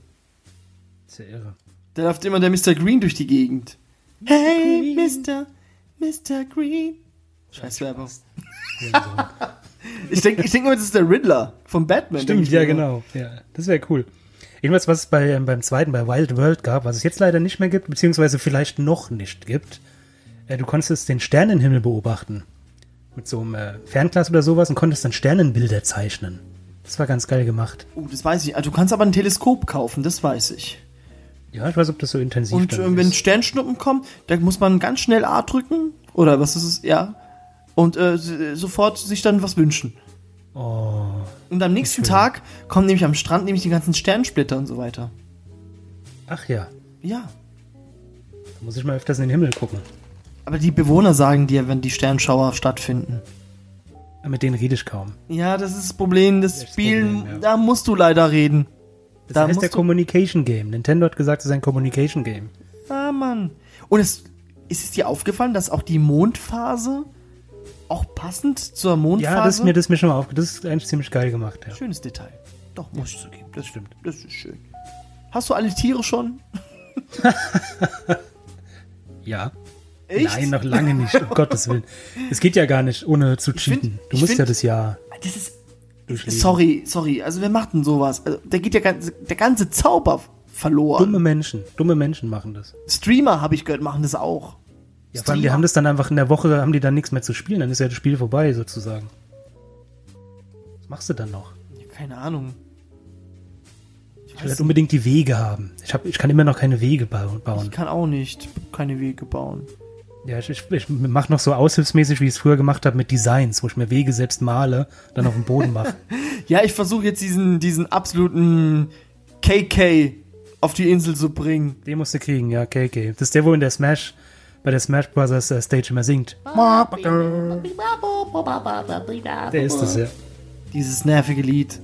Ist ja irre. Da läuft immer der Mr. Green durch die Gegend. Hey, Mr. Mr. Green. Scheiß Werbung. Ja, Ich denke ich denk immer, das ist der Riddler von Batman. Stimmt, ja, genau. Ja, das wäre cool. Jedenfalls, was es bei, ähm, beim zweiten, bei Wild World gab, was es jetzt leider nicht mehr gibt, beziehungsweise vielleicht noch nicht gibt, äh, du konntest den Sternenhimmel beobachten. Mit so einem äh, Fernglas oder sowas und konntest dann Sternenbilder zeichnen. Das war ganz geil gemacht. Oh, das weiß ich. Also, du kannst aber ein Teleskop kaufen, das weiß ich. Ja, ich weiß, ob das so intensiv Und äh, wenn ist. Sternschnuppen kommen, dann muss man ganz schnell A drücken. Oder was ist es? Ja. Und äh, sofort sich dann was wünschen. Oh, Und am nächsten schön. Tag kommen nämlich am Strand nämlich die ganzen Sternsplitter und so weiter. ach ja, Ja. da muss ich mal öfters in den Himmel gucken. Aber die Bewohner sagen dir, wenn die Sternschauer stattfinden. Mit denen rede ich kaum. Ja, das ist das Problem. Das, Das Spiel, Problem, ja. da musst du leider reden. Das Da heißt der Communication Game. Nintendo hat gesagt, es ist ein Communication Game. Ah, Mann. Und es, ist es dir aufgefallen, dass auch die Mondphase auch passend zur Mondphase... Ja, das ist mir, das ist mir schon mal aufgefallen. Das ist eigentlich ziemlich geil gemacht, ja. Schönes Detail. Doch, muss ich zugeben. Das stimmt. Das ist schön. Hast du alle Tiere schon? Ja. Echt? Nein, noch lange nicht, um Gottes Willen. Es geht ja gar nicht, ohne zu cheaten. find- du musst find- ja das Jahr Das ist... durchleben. Sorry, sorry. Also wer macht denn sowas? Also, da geht der ganze, der ganze Zauber verloren. Dumme Menschen, dumme Menschen machen das. Streamer, habe ich gehört, machen das auch. Ja, vor allem, die haben das dann einfach in der Woche, haben die dann nichts mehr zu spielen, dann ist ja das Spiel vorbei sozusagen. Was machst du dann noch? Ja, keine Ahnung. Ich will halt unbedingt die Wege haben. Ich, hab, ich kann immer noch keine Wege bauen. Ich kann auch nicht keine Wege bauen. Ja, ich, ich, ich mache noch so aushilfsmäßig, wie ich es früher gemacht habe, mit Designs, wo ich mir Wege selbst male, dann auf dem Boden mache. ja, ich versuche jetzt diesen, diesen absoluten KK auf die Insel zu bringen. Den musst du kriegen, ja, KK. Das ist der, wo in der Smash, bei der Smash Brothers äh, Stage immer singt. Der ist das, ja. Dieses nervige Lied.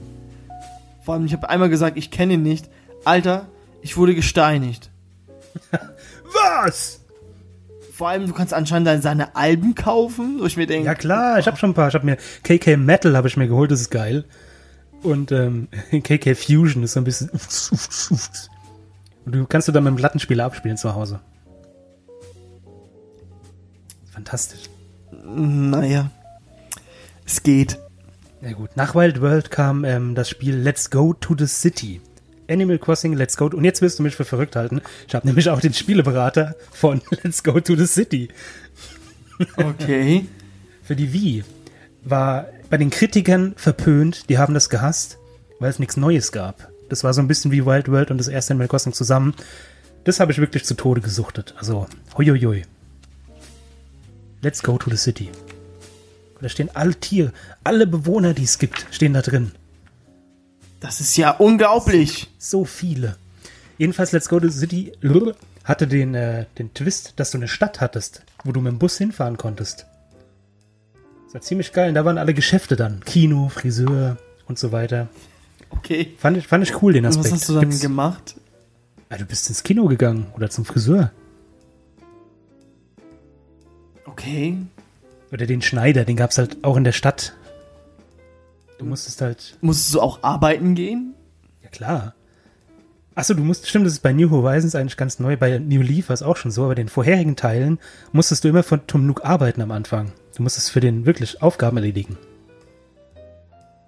Vor allem, ich habe einmal gesagt, ich kenne ihn nicht. Alter, ich wurde gesteinigt. Was? Vor allem, du kannst anscheinend seine Alben kaufen, wo ich mir denke. Ja klar, ich habe schon ein paar. Ich habe mir KK Metal habe ich mir geholt, das ist geil. Und ähm, KK Fusion ist so ein bisschen. Und du kannst du dann mit dem Plattenspieler abspielen zu Hause. Fantastisch. Naja. Es geht. Ja gut. Nach Wild World kam ähm, das Spiel Let's Go to the City. Animal Crossing Let's Go. Und jetzt wirst du mich für verrückt halten. Ich habe nämlich auch den Spieleberater von Let's Go to the City. Okay. für die Wii war bei den Kritikern verpönt. Die haben das gehasst, weil es nichts Neues gab. Das war so ein bisschen wie Wild World und das erste Animal Crossing zusammen. Das habe ich wirklich zu Tode gesuchtet. Also, huiuiui. Let's go to the city. Da stehen alle Tiere, alle Bewohner, die es gibt, stehen da drin. Das ist ja unglaublich. So viele. Jedenfalls Let's Go to the City hatte den, äh, den Twist, dass du eine Stadt hattest, wo du mit dem Bus hinfahren konntest. Das war ziemlich geil. Und da waren alle Geschäfte dann. Kino, Friseur und so weiter. Okay. Fand ich, fand ich cool, den Aspekt. Und was hast du dann Gibt's, gemacht? Ja, du bist ins Kino gegangen oder zum Friseur. Okay. Oder den Schneider, den gab es halt auch in der Stadt. Du musstest halt. Musstest du auch arbeiten gehen? Ja, klar. Achso, du musst, stimmt, das ist bei New Horizons eigentlich ganz neu. Bei New Leaf war es auch schon so, aber den vorherigen Teilen musstest du immer von Tom Nook arbeiten am Anfang. Du musstest für den wirklich Aufgaben erledigen.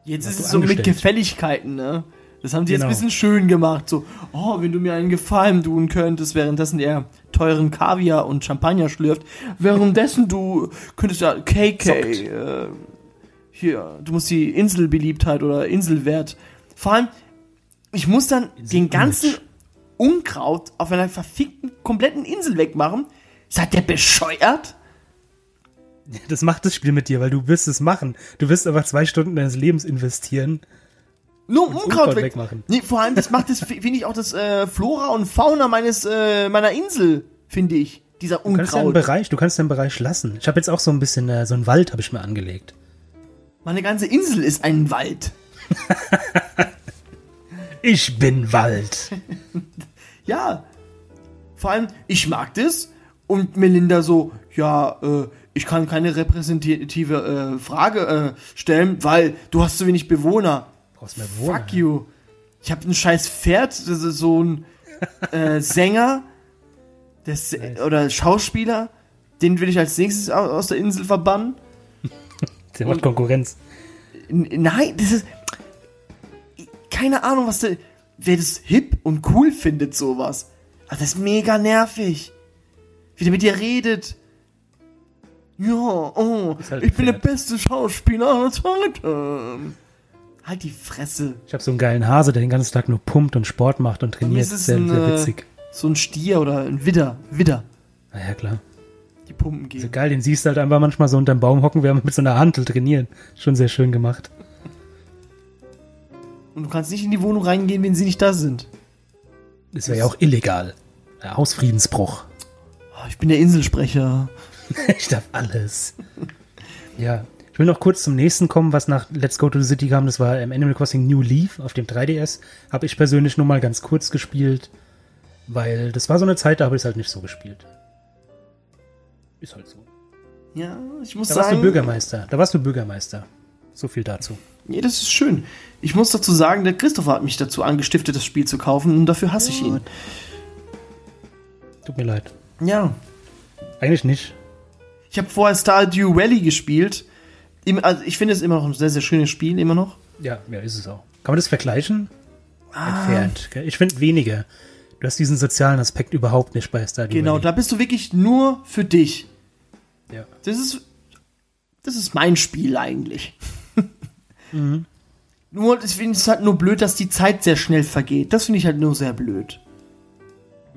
Jetzt ist es so mit Gefälligkeiten, ne? Das haben die genau. jetzt ein bisschen schön gemacht. So, oh, wenn du mir einen Gefallen tun könntest, währenddessen er teuren Kaviar und Champagner schlürft. Währenddessen du könntest ja KK, äh, hier, du musst die Inselbeliebtheit oder Inselwert. Vor allem, ich muss dann Insel den ganzen Unkraut auf einer verfickten, kompletten Insel wegmachen. Seid der bescheuert? Das macht das Spiel mit dir, weil du wirst es machen. Du wirst einfach zwei Stunden deines Lebens investieren. Nur Unkraut, Unkraut weg. wegmachen. Nee, vor allem, das macht das, finde ich, auch das äh, Flora und Fauna meines, äh, meiner Insel, finde ich. Dieser Unkraut. Du kannst einen Bereich, du kannst den Bereich lassen. Ich habe jetzt auch so ein bisschen, äh, so einen Wald habe ich mir angelegt. Meine ganze Insel ist ein Wald. ich bin Wald. ja. Vor allem, ich mag das. Und Melinda so, ja, äh, ich kann keine repräsentative äh, Frage äh, stellen, weil du hast zu wenig Bewohner. Brauchst mehr Bewohner. Fuck you. Ich habe ein scheiß Pferd, das ist so ein äh, Sänger das, nice. oder Schauspieler. Den will ich als nächstes aus der Insel verbannen. Der macht Konkurrenz. Nein, das ist. Keine Ahnung, was der. Wer das hip und cool findet, sowas. Aber das ist mega nervig. Wie der mit dir redet. Ja, oh, halt ich bin der beste Schauspieler aller Zeiten. Halt die Fresse. Ich habe so einen geilen Hase, der den ganzen Tag nur pumpt und Sport macht und trainiert. Das ist sehr, ein, sehr witzig. So ein Stier oder ein Widder. Widder. Na ja, klar. Die Pumpen gehen. So geil, den siehst du halt einfach manchmal so unterm Baum hocken, während mit so einer Hantel trainieren. Schon sehr schön gemacht. Und du kannst nicht in die Wohnung reingehen, wenn sie nicht da sind. Das wäre ja auch illegal. Hausfriedensbruch. Oh, ich bin der Inselsprecher. ich darf alles. Ja. Ich will noch kurz zum nächsten kommen, was nach Let's Go to the City kam. Das war im Animal Crossing New Leaf auf dem 3DS. Habe ich persönlich nur mal ganz kurz gespielt, weil das war so eine Zeit, da habe ich es halt nicht so gespielt. Ist halt so. Ja, ich muss da sagen. Da warst du Bürgermeister. Da warst du Bürgermeister. So viel dazu. Ja, das ist schön. Ich muss dazu sagen, der Christopher hat mich dazu angestiftet, das Spiel zu kaufen und dafür hasse ich ihn. Tut mir leid. Ja. Eigentlich nicht. Ich habe vorher Stardew Valley gespielt. Also ich finde es immer noch ein sehr, sehr schönes Spiel, immer noch. Ja, ja, ist es auch. Kann man das vergleichen? Ah. Entfernt. Ich finde weniger. Du hast diesen sozialen Aspekt überhaupt nicht bei Stardew Genau, Valley. da bist du wirklich nur für dich. Ja. Das ist, das ist mein Spiel eigentlich. Nur, ich finde es halt nur blöd, dass die Zeit sehr schnell vergeht. Das finde ich halt nur sehr blöd.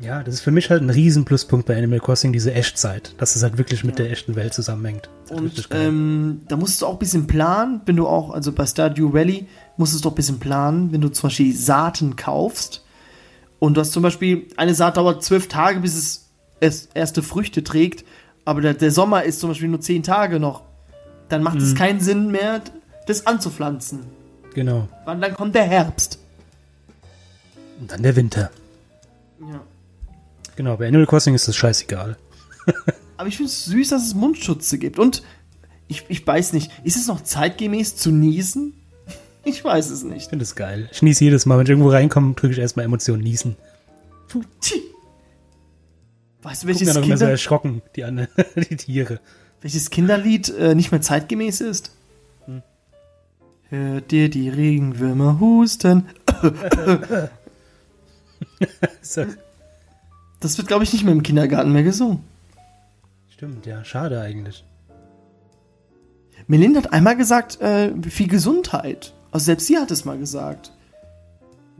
Ja, das ist für mich halt ein riesen Pluspunkt bei Animal Crossing, diese Echtzeit. Dass es halt wirklich mit der echten Welt zusammenhängt. Und ähm, da musst du auch ein bisschen planen, wenn du auch, also bei Stardew Valley musstest du auch ein bisschen planen, wenn du zum Beispiel Saaten kaufst. Und du hast zum Beispiel, eine Saat dauert zwölf Tage, bis es erst erste Früchte trägt, aber der, der Sommer ist zum Beispiel nur zehn Tage noch. Dann macht Mhm. es keinen Sinn mehr, das anzupflanzen. genau. Weil dann kommt der Herbst. Und dann der Winter. Ja. Genau, bei Animal Crossing ist das scheißegal. Aber ich finde es süß, dass es Mundschutze gibt. Und ich, ich weiß nicht, ist es noch zeitgemäß zu niesen? Ich weiß es nicht. Ich finde es geil. Ich niese jedes Mal, wenn ich irgendwo reinkomme, drücke ich erstmal Emotionen niesen. Tschi. Weißt du, welches, auch immer so Kinder, erschrocken, die, anderen, die Tiere. welches Kinderlied äh, nicht mehr zeitgemäß ist? Hm. Hört dir die Regenwürmer husten? So. Das wird, glaube ich, nicht mehr im Kindergarten mehr gesungen. Stimmt, ja, schade eigentlich. Melinda hat einmal gesagt, äh, viel Gesundheit. Also selbst sie hat es mal gesagt.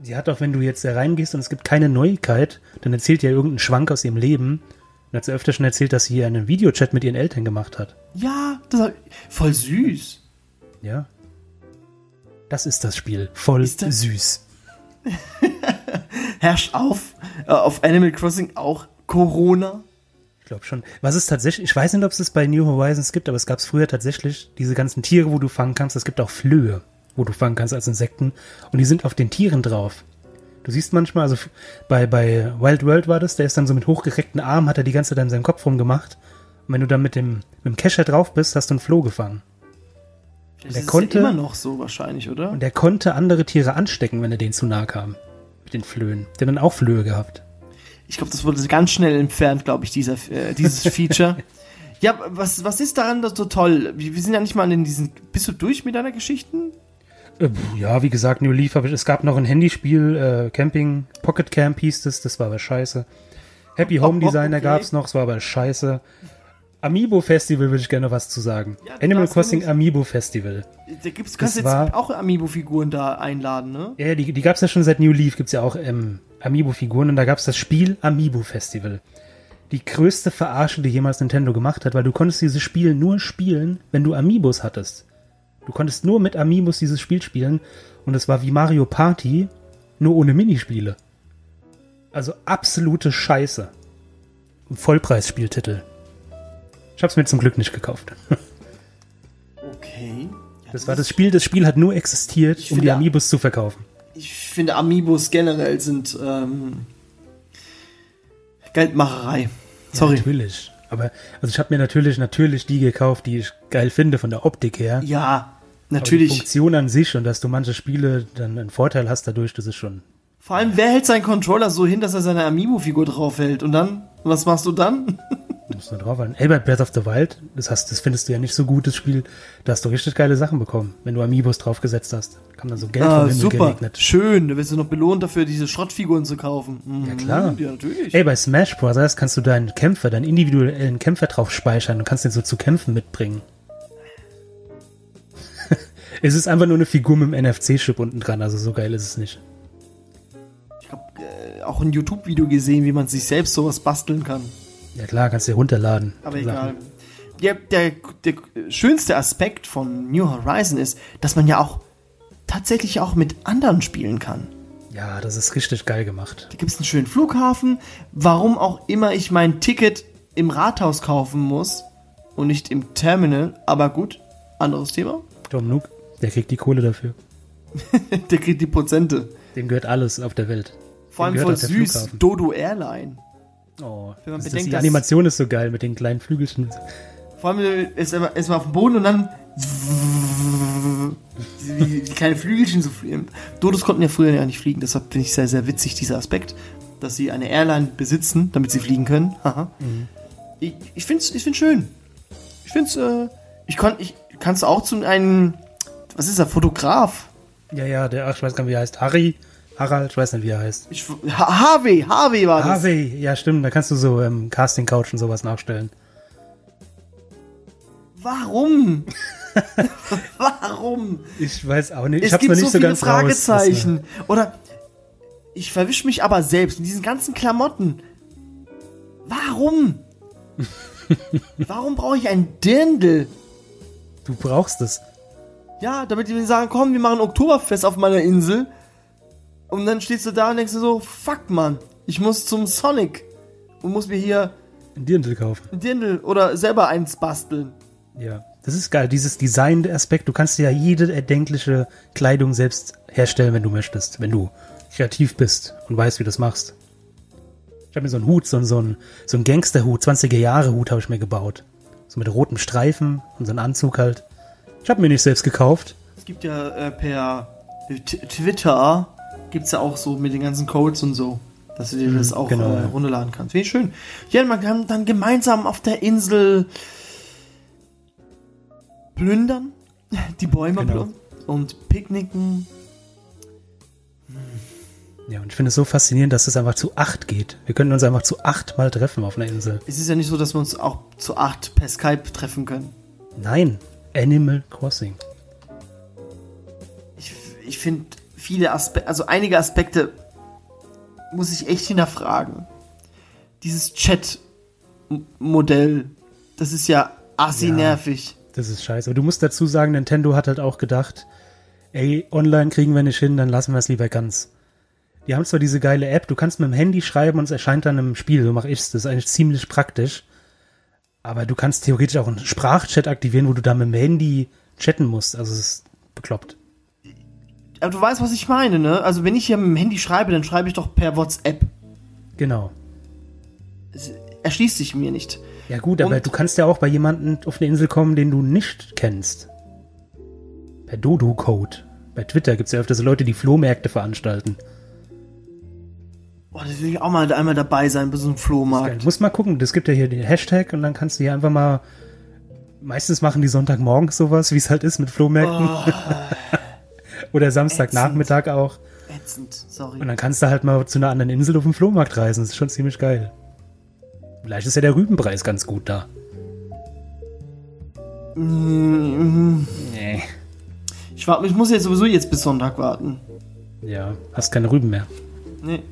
Sie hat auch, wenn du jetzt da reingehst und es gibt keine Neuigkeit, dann erzählt ja irgendein Schwank aus ihrem Leben. Und hat sie öfter schon erzählt, dass sie einen Videochat mit ihren Eltern gemacht hat. Ja, das voll süß. Ja. Das ist das Spiel. Voll Ist das- süß. Herrscht auf, äh, auf Animal Crossing auch Corona? Ich glaube schon. Was ist tatsächlich, ich weiß nicht, ob es das bei New Horizons gibt, aber es gab es früher tatsächlich diese ganzen Tiere, wo du fangen kannst. Es gibt auch Flöhe, wo du fangen kannst als Insekten. Und die sind auf den Tieren drauf. Du siehst manchmal, also bei, bei Wild World war das, der ist dann so mit hochgereckten Armen, hat er die ganze Zeit an seinem Kopf rumgemacht. Und wenn du dann mit dem, mit dem Kescher drauf bist, hast du einen Floh gefangen. Vielleicht Der ist konnte- ja immer noch so wahrscheinlich, oder? Und er konnte andere Tiere anstecken, wenn er denen zu nahe kam. Mit den Flöhen. Der hat dann auch Flöhe gehabt. Ich glaube, das wurde ganz schnell entfernt, glaube ich, dieser, äh, dieses Feature. ja, was, was ist daran so toll? Wir, wir sind ja nicht mal in diesen. Bist du durch mit deiner Geschichten? Äh, Ja, wie gesagt, New Leaf, es gab noch ein Handyspiel, äh, Camping, Pocket Camp hieß das, das war aber scheiße. Happy Home Designer Okay. gab's noch, das war aber scheiße. Amiibo Festival würde ich gerne noch was zu sagen. Ja, du Animal Crossing Amiibo Festival. Da gibt's, kannst Das jetzt war- auch Amiibo-Figuren da einladen, ne? Ja, die, die gab's ja schon seit New Leaf, gibt's ja auch ähm, Amiibo-Figuren und da gab's das Spiel Amiibo Festival. Die größte Verarsche, die jemals Nintendo gemacht hat, weil du konntest dieses Spiel nur spielen, wenn du Amiibos hattest. Du konntest nur mit Amiibos dieses Spiel spielen und es war wie Mario Party, nur ohne Minispiele. Also absolute Scheiße. Vollpreisspieltitel. Ich hab's mir zum Glück nicht gekauft. Okay. Ja, Das war das Spiel, das Spiel hat nur existiert, um die finde- Amiibos zu verkaufen. Ich finde Amiibos generell sind ähm, Geldmacherei. Sorry. Ja, natürlich. Aber also ich habe mir natürlich natürlich die gekauft, die ich geil finde von der Optik her. Ja, Aber die natürlich. Funktion an sich und dass du manche Spiele dann einen Vorteil hast dadurch, das ist schon. Vor allem, wer hält seinen Controller so hin, dass er seine Amiibo-Figur draufhält? Und dann? Was machst du dann? Du musst nur drauf halten. Ey, bei Breath of the Wild, das hast, das findest du ja nicht so gut, das Spiel. Da hast du richtig geile Sachen bekommen, wenn du Amiibos draufgesetzt hast. Kam dann so Geld Ah, Himmel super. geregnet. Schön. Da wirst du noch belohnt dafür, diese Schrottfiguren zu kaufen. Mhm. Ja, klar. Ja, natürlich. Ey, bei Smash Bros. kannst du deinen Kämpfer, deinen individuellen Kämpfer drauf speichern und kannst den so zu Kämpfen mitbringen. es ist einfach nur eine Figur mit einem NFC-Chip unten dran, also so geil ist es nicht. Ich habe äh, auch ein YouTube-Video gesehen, wie man sich selbst sowas basteln kann. Ja klar, kannst du dir runterladen. Aber egal. Ja, der, der schönste Aspekt von New Horizon ist, dass man ja auch tatsächlich auch mit anderen spielen kann. Ja, das ist richtig geil gemacht. Da gibt es einen schönen Flughafen. Warum auch immer ich mein Ticket im Rathaus kaufen muss und nicht im Terminal. Aber gut, anderes Thema. Tom Nook, der kriegt die Kohle dafür. Der kriegt die Prozente. Dem gehört alles auf der Welt. Vor allem voll süß. Dodo Airline. Oh, Wenn man bedenkt, die Animation ist so geil mit den kleinen Flügelchen. Vor allem ist er erstmal auf dem Boden und dann wie die kleine Flügelchen so fliegen. Dodos konnten ja früher ja nicht fliegen, deshalb finde ich sehr, sehr witzig dieser Aspekt, dass sie eine Airline besitzen, damit sie fliegen können. Haha. Ich, ich finde es ich find's schön. Ich finde es, äh, ich kann, ich kannst auch zu einem, was ist er, Fotograf? Ja, ja, der, ach, ich weiß gar nicht, wie er heißt. Harry. Harald, ich weiß nicht, wie er heißt. Ich, Ha- Harvey, Harvey war das. Harvey, ja stimmt, da kannst du so ähm, Casting Couch und sowas nachstellen. Warum? Warum? Ich weiß auch nicht, ich es hab's gibt nicht so so, viele ganz raus. Fragezeichen. Oder ich verwisch mich aber selbst in diesen ganzen Klamotten. Warum? Warum brauche ich ein Dirndl? Du brauchst es. Ja, damit die mir sagen, komm, wir machen Oktoberfest auf meiner Insel. Und dann stehst du da und denkst du so, fuck man, ich muss zum Sonic und muss mir hier Ein Dirndl kaufen. ein Dirndl oder selber eins basteln. Ja. Das ist geil, dieses Design-Aspekt. Du kannst dir ja jede erdenkliche Kleidung selbst herstellen, wenn du möchtest. Wenn du kreativ bist und weißt, wie du das machst. Ich habe mir so einen Hut, so, einen- so einen, so einen Gangsterhut, 20er-Jahre-Hut habe ich mir gebaut. So mit rotem Streifen und so einen Anzug halt. Ich habe mir nicht selbst gekauft. Es gibt ja äh, per T Twitter gibt's ja auch so mit den ganzen Codes und so, dass du dir das auch genau, äh, runterladen kannst. Ich schön. Ja, man kann dann gemeinsam auf der Insel plündern, die Bäume Genau. plündern und picknicken. Ja, und ich finde es so faszinierend, dass es einfach zu acht geht. Wir könnten uns einfach zu acht mal treffen auf einer Insel. Es ist ja nicht so, dass wir uns auch zu acht per Skype treffen können. Nein, Animal Crossing. Ich, ich finde viele Aspekte, also einige Aspekte muss ich echt hinterfragen. Dieses Chat-Modell, das ist ja assi Ja. nervig. Das ist scheiße. Aber du musst dazu sagen, Nintendo hat halt auch gedacht, ey, online kriegen wir nicht hin, dann lassen wir es lieber ganz. Die haben zwar diese geile App, du kannst mit dem Handy schreiben und es erscheint dann im Spiel, so mache ich's. Das ist eigentlich ziemlich praktisch. Aber du kannst theoretisch auch einen Sprachchat aktivieren, wo du dann mit dem Handy chatten musst. Also es ist bekloppt. Aber du weißt, was ich meine, ne? Also wenn ich hier mit dem Handy schreibe, dann schreibe ich doch per WhatsApp. Genau. Es erschließt sich mir nicht. Ja gut, aber Und- du kannst ja auch bei jemandem auf eine Insel kommen, den du nicht kennst. Per Dodo-Code. Bei Twitter gibt es ja öfter so Leute, die Flohmärkte veranstalten. Boah, das will ich auch mal einmal dabei sein bei so einem Geil. Flohmarkt. Du musst mal gucken, es gibt ja hier den Hashtag und dann kannst du hier einfach mal. Meistens machen die Sonntagmorgens sowas, wie es halt ist mit Flohmärkten. Oder Samstagnachmittag auch. Ätzend, sorry. Und dann kannst du halt mal zu einer anderen Insel auf dem Flohmarkt reisen. Das ist schon ziemlich geil. Vielleicht ist ja der Rübenpreis ganz gut da. Mm, Nee. Ich, warte, ich muss jetzt sowieso jetzt bis Sonntag warten. Ja, hast keine Rüben mehr. Nee.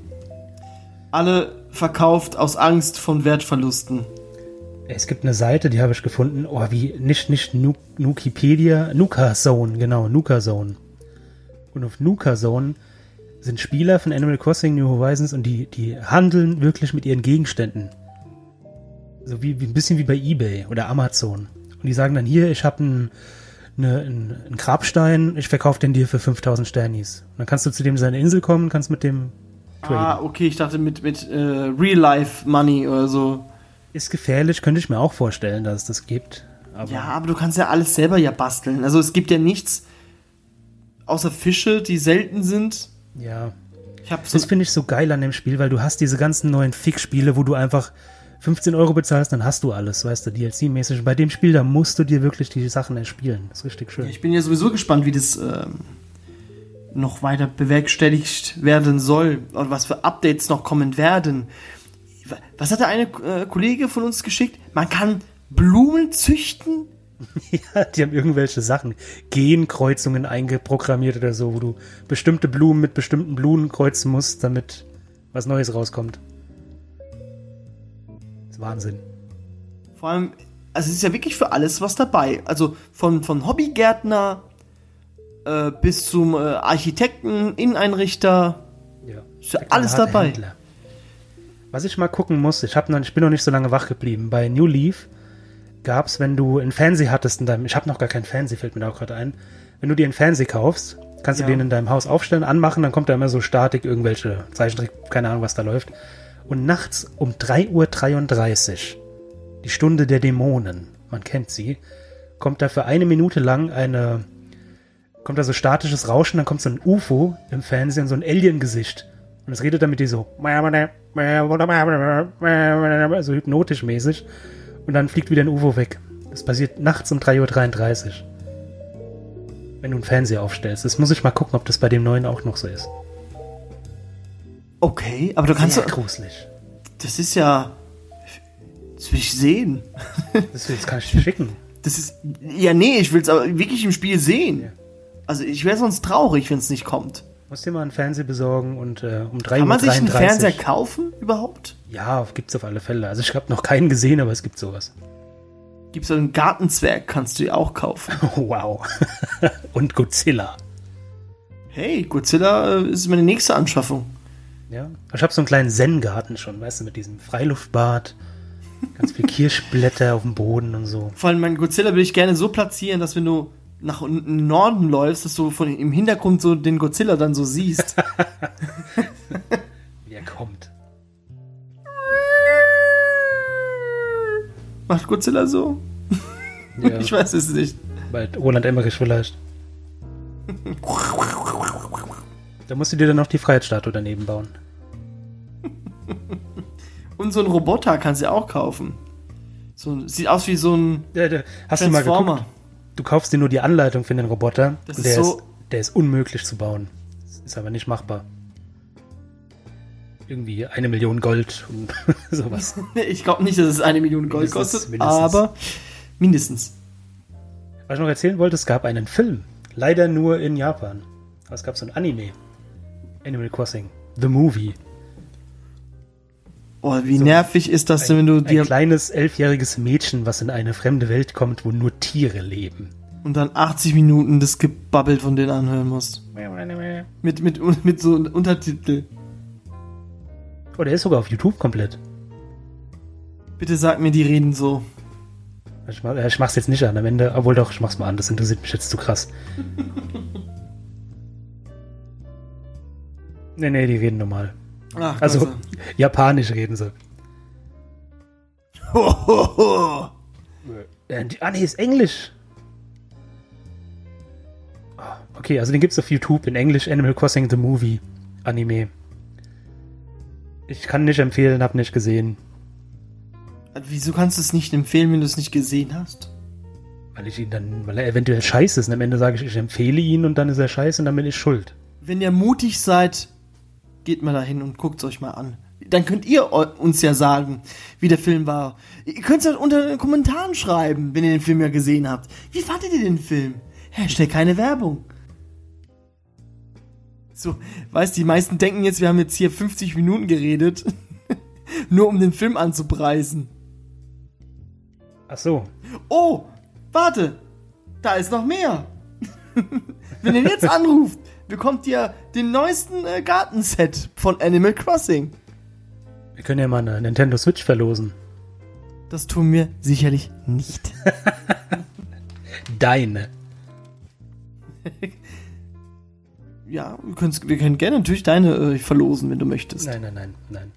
Alle verkauft aus Angst von Wertverlusten. Es gibt eine Seite, die habe ich gefunden. Oh, wie, nicht, nicht Nu- Nukipedia, Nuka Zone, genau, Nuka Zone. Und auf Nuka Zone sind Spieler von Animal Crossing New Horizons und die, die handeln wirklich mit ihren Gegenständen. So wie, wie ein bisschen wie bei Ebay oder Amazon. Und die sagen dann hier, ich habe einen eine, einen einen Grabstein, ich verkaufe den dir für 5000 Sternis. Und dann kannst du zu dem seine Insel kommen, kannst mit dem traden. Ah, okay, ich dachte mit, mit äh, Real-Life-Money oder so. Ist gefährlich, könnte ich mir auch vorstellen, dass es das gibt. Aber Ja, aber du kannst ja alles selber ja basteln. Also es gibt ja nichts außer Fische, die selten sind. ja. Ich so Das finde ich so geil an dem Spiel, weil du hast diese ganzen neuen Fix-Spiele, wo du einfach 15 Euro bezahlst, dann hast du alles, weißt du, DLC-mäßig. Bei dem Spiel, da musst du dir wirklich die Sachen erspielen. Das ist richtig schön. Ich bin ja sowieso gespannt, wie das ähm, noch weiter bewerkstelligt werden soll und was für Updates noch kommen werden. Was hat der eine äh, Kollege von uns geschickt? Man kann Blumen züchten? Ja, die haben irgendwelche Sachen, Genkreuzungen eingeprogrammiert oder so, wo du bestimmte Blumen mit bestimmten Blumen kreuzen musst, damit was Neues rauskommt. Das ist Wahnsinn. Vor allem, also es ist ja wirklich für alles was dabei. Also von, von Hobbygärtner äh, bis zum äh, Architekten, Inneneinrichter. Ja. Ist ja alles dabei. Händler. Was ich mal gucken muss, ich, hab noch, ich bin noch nicht so lange wach geblieben. Bei New Leaf gab's, wenn du einen Fernseher hattest in deinem, ich habe noch gar keinen Fernseher, fällt mir da auch gerade ein. Wenn du dir einen Fernseher kaufst, kannst Ja. du den in deinem Haus aufstellen, anmachen, dann kommt da immer so Statik, irgendwelche Zeichentrick, keine Ahnung, was da läuft. Und nachts um 3.33 Uhr, die Stunde der Dämonen, man kennt sie, kommt da für eine Minute lang eine, kommt da so statisches Rauschen, dann kommt so ein UFO im Fernsehen, so ein Alien-Gesicht. Und es redet dann mit dir so, so hypnotisch mäßig. Und dann fliegt wieder ein UFO weg. Das passiert nachts um 3.33 Uhr. Wenn du einen Fernseher aufstellst. Das muss ich mal gucken, ob das bei dem neuen auch noch so ist. Okay, aber du kannst Sehr gruselig. das ist ja, das will ich sehen. Das, das kann ich dir schicken. Das ist, ja nee, ich will es aber wirklich im Spiel sehen. Ja. Also ich wäre sonst traurig, wenn es nicht kommt. Musst dir mal einen Fernseher besorgen und äh, um 3 Kann man sich einen 3:33 Fernseher kaufen überhaupt? Ja, gibt's auf alle Fälle. Also ich habe noch keinen gesehen, aber es gibt sowas. Gibt es einen Gartenzwerg, kannst du dir auch kaufen. Wow. und Godzilla. Hey, Godzilla äh, ist meine nächste Anschaffung. Ja. Ich habe so einen kleinen Zen-Garten schon, weißt du, mit diesem Freiluftbad. Ganz viel Kirschblätter auf dem Boden und so. Vor allem, mein Godzilla will ich gerne so platzieren, dass wenn du nach unten Norden läufst, dass du von im Hintergrund so den Godzilla dann so siehst. Wie er kommt. Macht Godzilla so? Ja, Ich weiß es nicht. bei Roland Emmerich vielleicht. Da musst du dir dann noch die Freiheitsstatue daneben bauen. Und so einen Roboter kannst du auch kaufen. So, sieht aus wie so ein Ja, Hast du mal Transformer. geguckt? Du kaufst dir nur die Anleitung für den Roboter. Das und ist der, so- ist, der ist unmöglich zu bauen. Ist aber nicht machbar. Irgendwie eine Million Gold und sowas. Ich glaube nicht, dass es eine Million Gold Mindestens, kostet, mindestens. aber mindestens. Was ich noch erzählen wollte, es gab einen Film. Leider nur in Japan. Aber es gab so ein Anime. Animal Crossing. The Movie. Oh, wie nervig ist das denn, wenn du Ein dir kleines elfjähriges Mädchen, was in eine fremde Welt kommt, wo nur Tiere leben. und dann 80 Minuten das Gebabbel von denen anhören musst. Mit, mit, mit so Untertitel. Oh, der ist sogar auf YouTube komplett. Bitte sag mir, die reden so. Ich, mach, ich mach's jetzt nicht an am Ende, obwohl doch, ich mach's mal an. Das interessiert mich jetzt zu krass. nee, nee, die reden normal. Ach, Also, klasse. japanisch reden sie. Ho, ho, ho. Äh, ah, nee, ist Englisch. Ah, Okay, also den gibt's auf YouTube in Englisch Animal Crossing the Movie Anime. Ich kann nicht empfehlen, hab nicht gesehen, Wieso kannst du es nicht empfehlen, wenn du es nicht gesehen hast? weil ich ihn dann, weil er eventuell scheiße ist. Und am Ende sage ich, ich empfehle ihn und dann ist er scheiße und dann bin ich schuld. Wenn ihr mutig seid, geht mal dahin und guckt es euch mal an. Dann könnt ihr uns ja sagen, wie der Film war. Ihr könnt es halt unter den Kommentaren schreiben, wenn ihr den Film ja gesehen habt. Wie fandet ihr den Film? Hashtag keine Werbung. So, weißt die meisten denken jetzt, wir haben jetzt hier 50 Minuten geredet, nur um den Film anzupreisen. Ach so, Oh, warte, da ist noch mehr. Wenn ihr jetzt anruft, bekommt ihr den neuesten äh, Gartenset von Animal Crossing. wir können ja mal eine Nintendo Switch verlosen. Das tun wir sicherlich nicht. Deine. Ja, wir, wir können gerne natürlich deine äh, verlosen, wenn du möchtest. Nein, nein, nein, nein.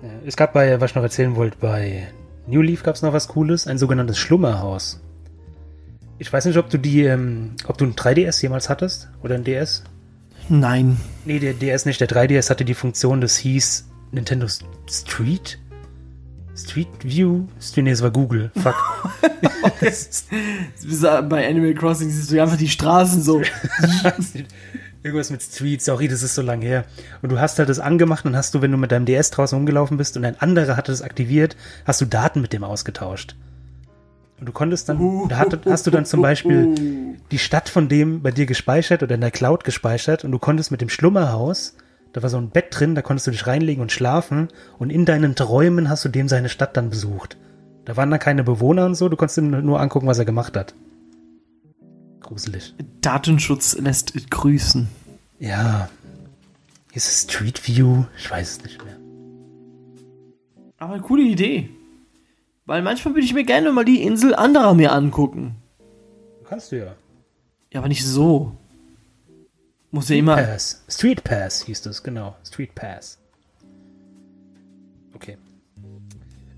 Ja, Es gab bei, was ich noch erzählen wollte, bei New Leaf gab es noch was Cooles, ein sogenanntes Schlummerhaus. Ich weiß nicht, ob du die, ähm, ob du ein 3DS jemals hattest oder ein DS. Nein. Nee, der DS nicht. Der 3DS hatte die Funktion, das hieß Nintendo Street? Street View? Street, nee, das war Google. Fuck. Das Bei Animal Crossing siehst du einfach die Straßen so. Irgendwas mit Street, sorry, das ist so lang her. Und du hast halt das angemacht und hast du, wenn du mit deinem DS draußen rumgelaufen bist und ein anderer hatte das aktiviert, hast du Daten mit dem ausgetauscht. Und du konntest dann, da hat, hast du dann zum Beispiel die Stadt von dem bei dir gespeichert oder in der Cloud gespeichert und du konntest mit dem Schlummerhaus, da war so ein Bett drin, da konntest du dich reinlegen und schlafen und in deinen Träumen hast du dem seine Stadt dann besucht. Da waren dann keine Bewohner und so, du konntest ihm nur angucken, was er gemacht hat. Gruselig. Datenschutz lässt grüßen. Ja. Ist es Street View? Ich weiß es nicht mehr. Aber eine coole Idee. Weil manchmal würde ich mir gerne mal die Insel anderer mir angucken. Kannst du ja. Ja, aber nicht so. Muss ja immer. Pass. Street Pass hieß das, genau. Street Pass. Okay.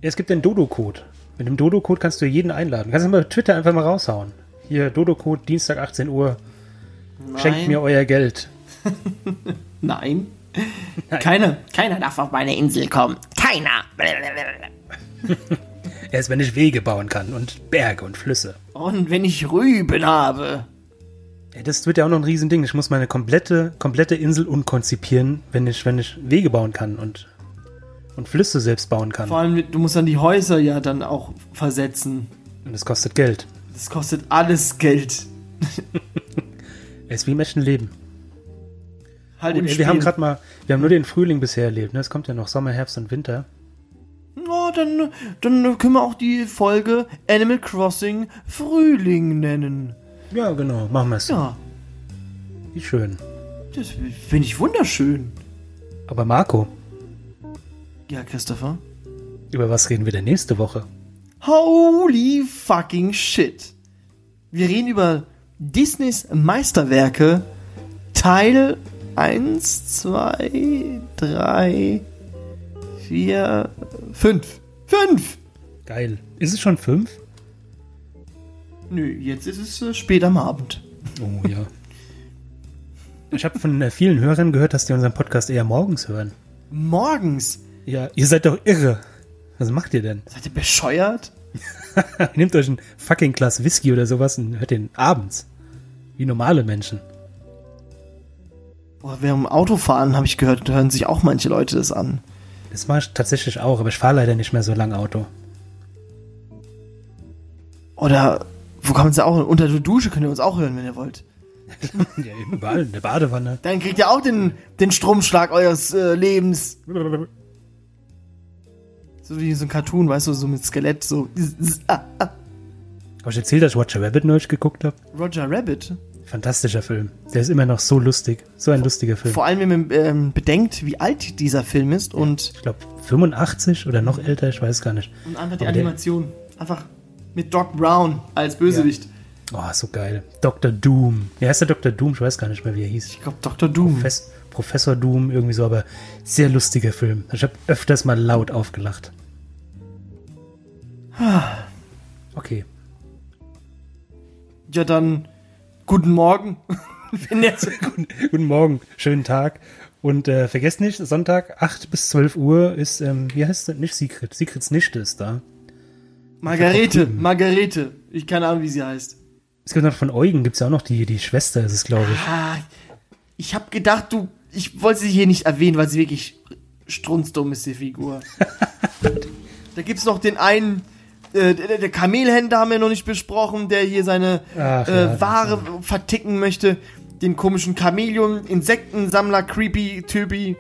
Es gibt den Dodo-Code. Mit dem Dodo-Code kannst du jeden einladen. Kannst du mal Twitter einfach mal raushauen. Hier, Dodo-Code, Dienstag 18 Uhr. Schenkt mir euer Geld. Nein. Keiner, keiner darf auf meine Insel kommen. Keiner. Erst wenn ich Wege bauen kann und Berge und Flüsse. Und wenn ich Rüben habe. Ey, Das wird ja auch noch ein Riesending. Ich muss meine komplette, komplette Insel unkonzipieren, wenn ich, wenn ich Wege bauen kann und, und Flüsse selbst bauen kann. Vor allem, du musst dann die Häuser ja dann auch versetzen. Und das kostet Geld. Das kostet alles Geld. Es ist wie im echten Leben. Halt Gut, wir haben gerade mal, wir haben nur den Frühling bisher erlebt. Ne? Es kommt ja noch Sommer, Herbst und Winter. Dann, dann können wir auch die Folge Animal Crossing Frühling nennen. Ja, genau. Machen wir es. Ja, Wie schön. das finde ich wunderschön. Aber Marco, Ja, Christopher. über was reden wir denn nächste Woche? Holy fucking shit. Wir reden über Disneys Meisterwerke Teil 1, 2, 3, 4, 5. 5! Geil. Ist es schon fünf? Nö, jetzt ist es äh, spät am Abend. Oh ja. Ich habe von äh, vielen Hörern gehört, dass die unseren Podcast eher morgens hören. Morgens. Ja, ihr seid doch irre. Was macht ihr denn? Seid ihr bescheuert? Nehmt euch ein fucking Glas Whisky oder sowas und hört den abends. Wie normale Menschen. Boah, während dem Autofahren habe ich gehört, hören sich auch manche Leute das an. Das mache ich tatsächlich auch, aber ich fahre leider nicht mehr so lang Auto. Oder, wo man es auch? Unter der Dusche könnt ihr uns auch hören, wenn ihr wollt. Ja, überall, in der Badewanne. Dann kriegt ihr auch den, den Stromschlag eures äh, Lebens. So wie so ein Cartoon, weißt du, so mit Skelett, so. Habe ich erzählt, dass ich Roger Rabbit neulich geguckt habe? Roger Rabbit. Fantastischer Film. Der ist immer noch so lustig. So ein lustiger Film. Vor allem, wenn man ähm, bedenkt, wie alt dieser Film ist und, Ich glaube 85 oder noch älter, ich weiß gar nicht. und einfach die Aber der- Animation. Einfach mit Doc Brown als Bösewicht. Oh, so geil. Dr. Doom. Wie heißt der Dr. Doom? Ich weiß gar nicht mehr, wie er hieß. Ich glaube, Dr. Doom. Profes Professor Doom, irgendwie so, aber sehr lustiger Film. Ich habe öfters mal laut aufgelacht. Okay. Ja, dann, guten Morgen. wenn jetzt, Guten Morgen, schönen Tag. Und äh, vergesst nicht, Sonntag 8 bis 12 Uhr ist, ähm, wie heißt das? Nicht Secret. Secrets Nichte ist da. Margarete, Margarete. Ich keine Ahnung, wie sie heißt. Es gibt noch von Eugen, gibt es ja auch noch die, die Schwester, ist es, glaube ich. Ah, ich habe gedacht, du, ich wollte sie hier nicht erwähnen, weil sie wirklich strunzdumm ist, die Figur. da gibt's noch den einen, äh, der, der Kamelhändler haben wir noch nicht besprochen, der hier seine Ach, äh, ja, Ware verticken möchte. Den komischen Chamäleon, Insektensammler, creepy Typi.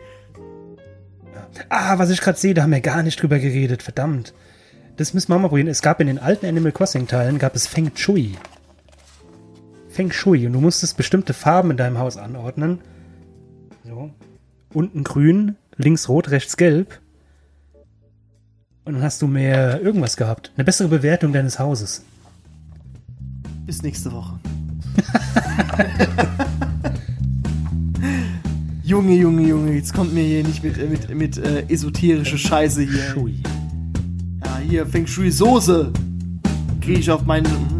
Ah, was ich gerade sehe, da haben wir gar nicht drüber geredet, verdammt. Das müssen wir mal probieren. Es gab in den alten Animal Crossing Teilen, gab es Feng Shui. Feng Shui. Und du musstest bestimmte Farben in deinem Haus anordnen. So. Unten grün, links rot, rechts gelb. Und dann hast du mehr irgendwas gehabt. Eine bessere Bewertung deines Hauses. Bis nächste Woche. Junge, Junge, Junge, jetzt kommt mir hier nicht mit, äh, mit, mit äh, esoterische Scheiße hier. Shui. Ja, hier Feng Shui Soße. Kriege ich auf meinen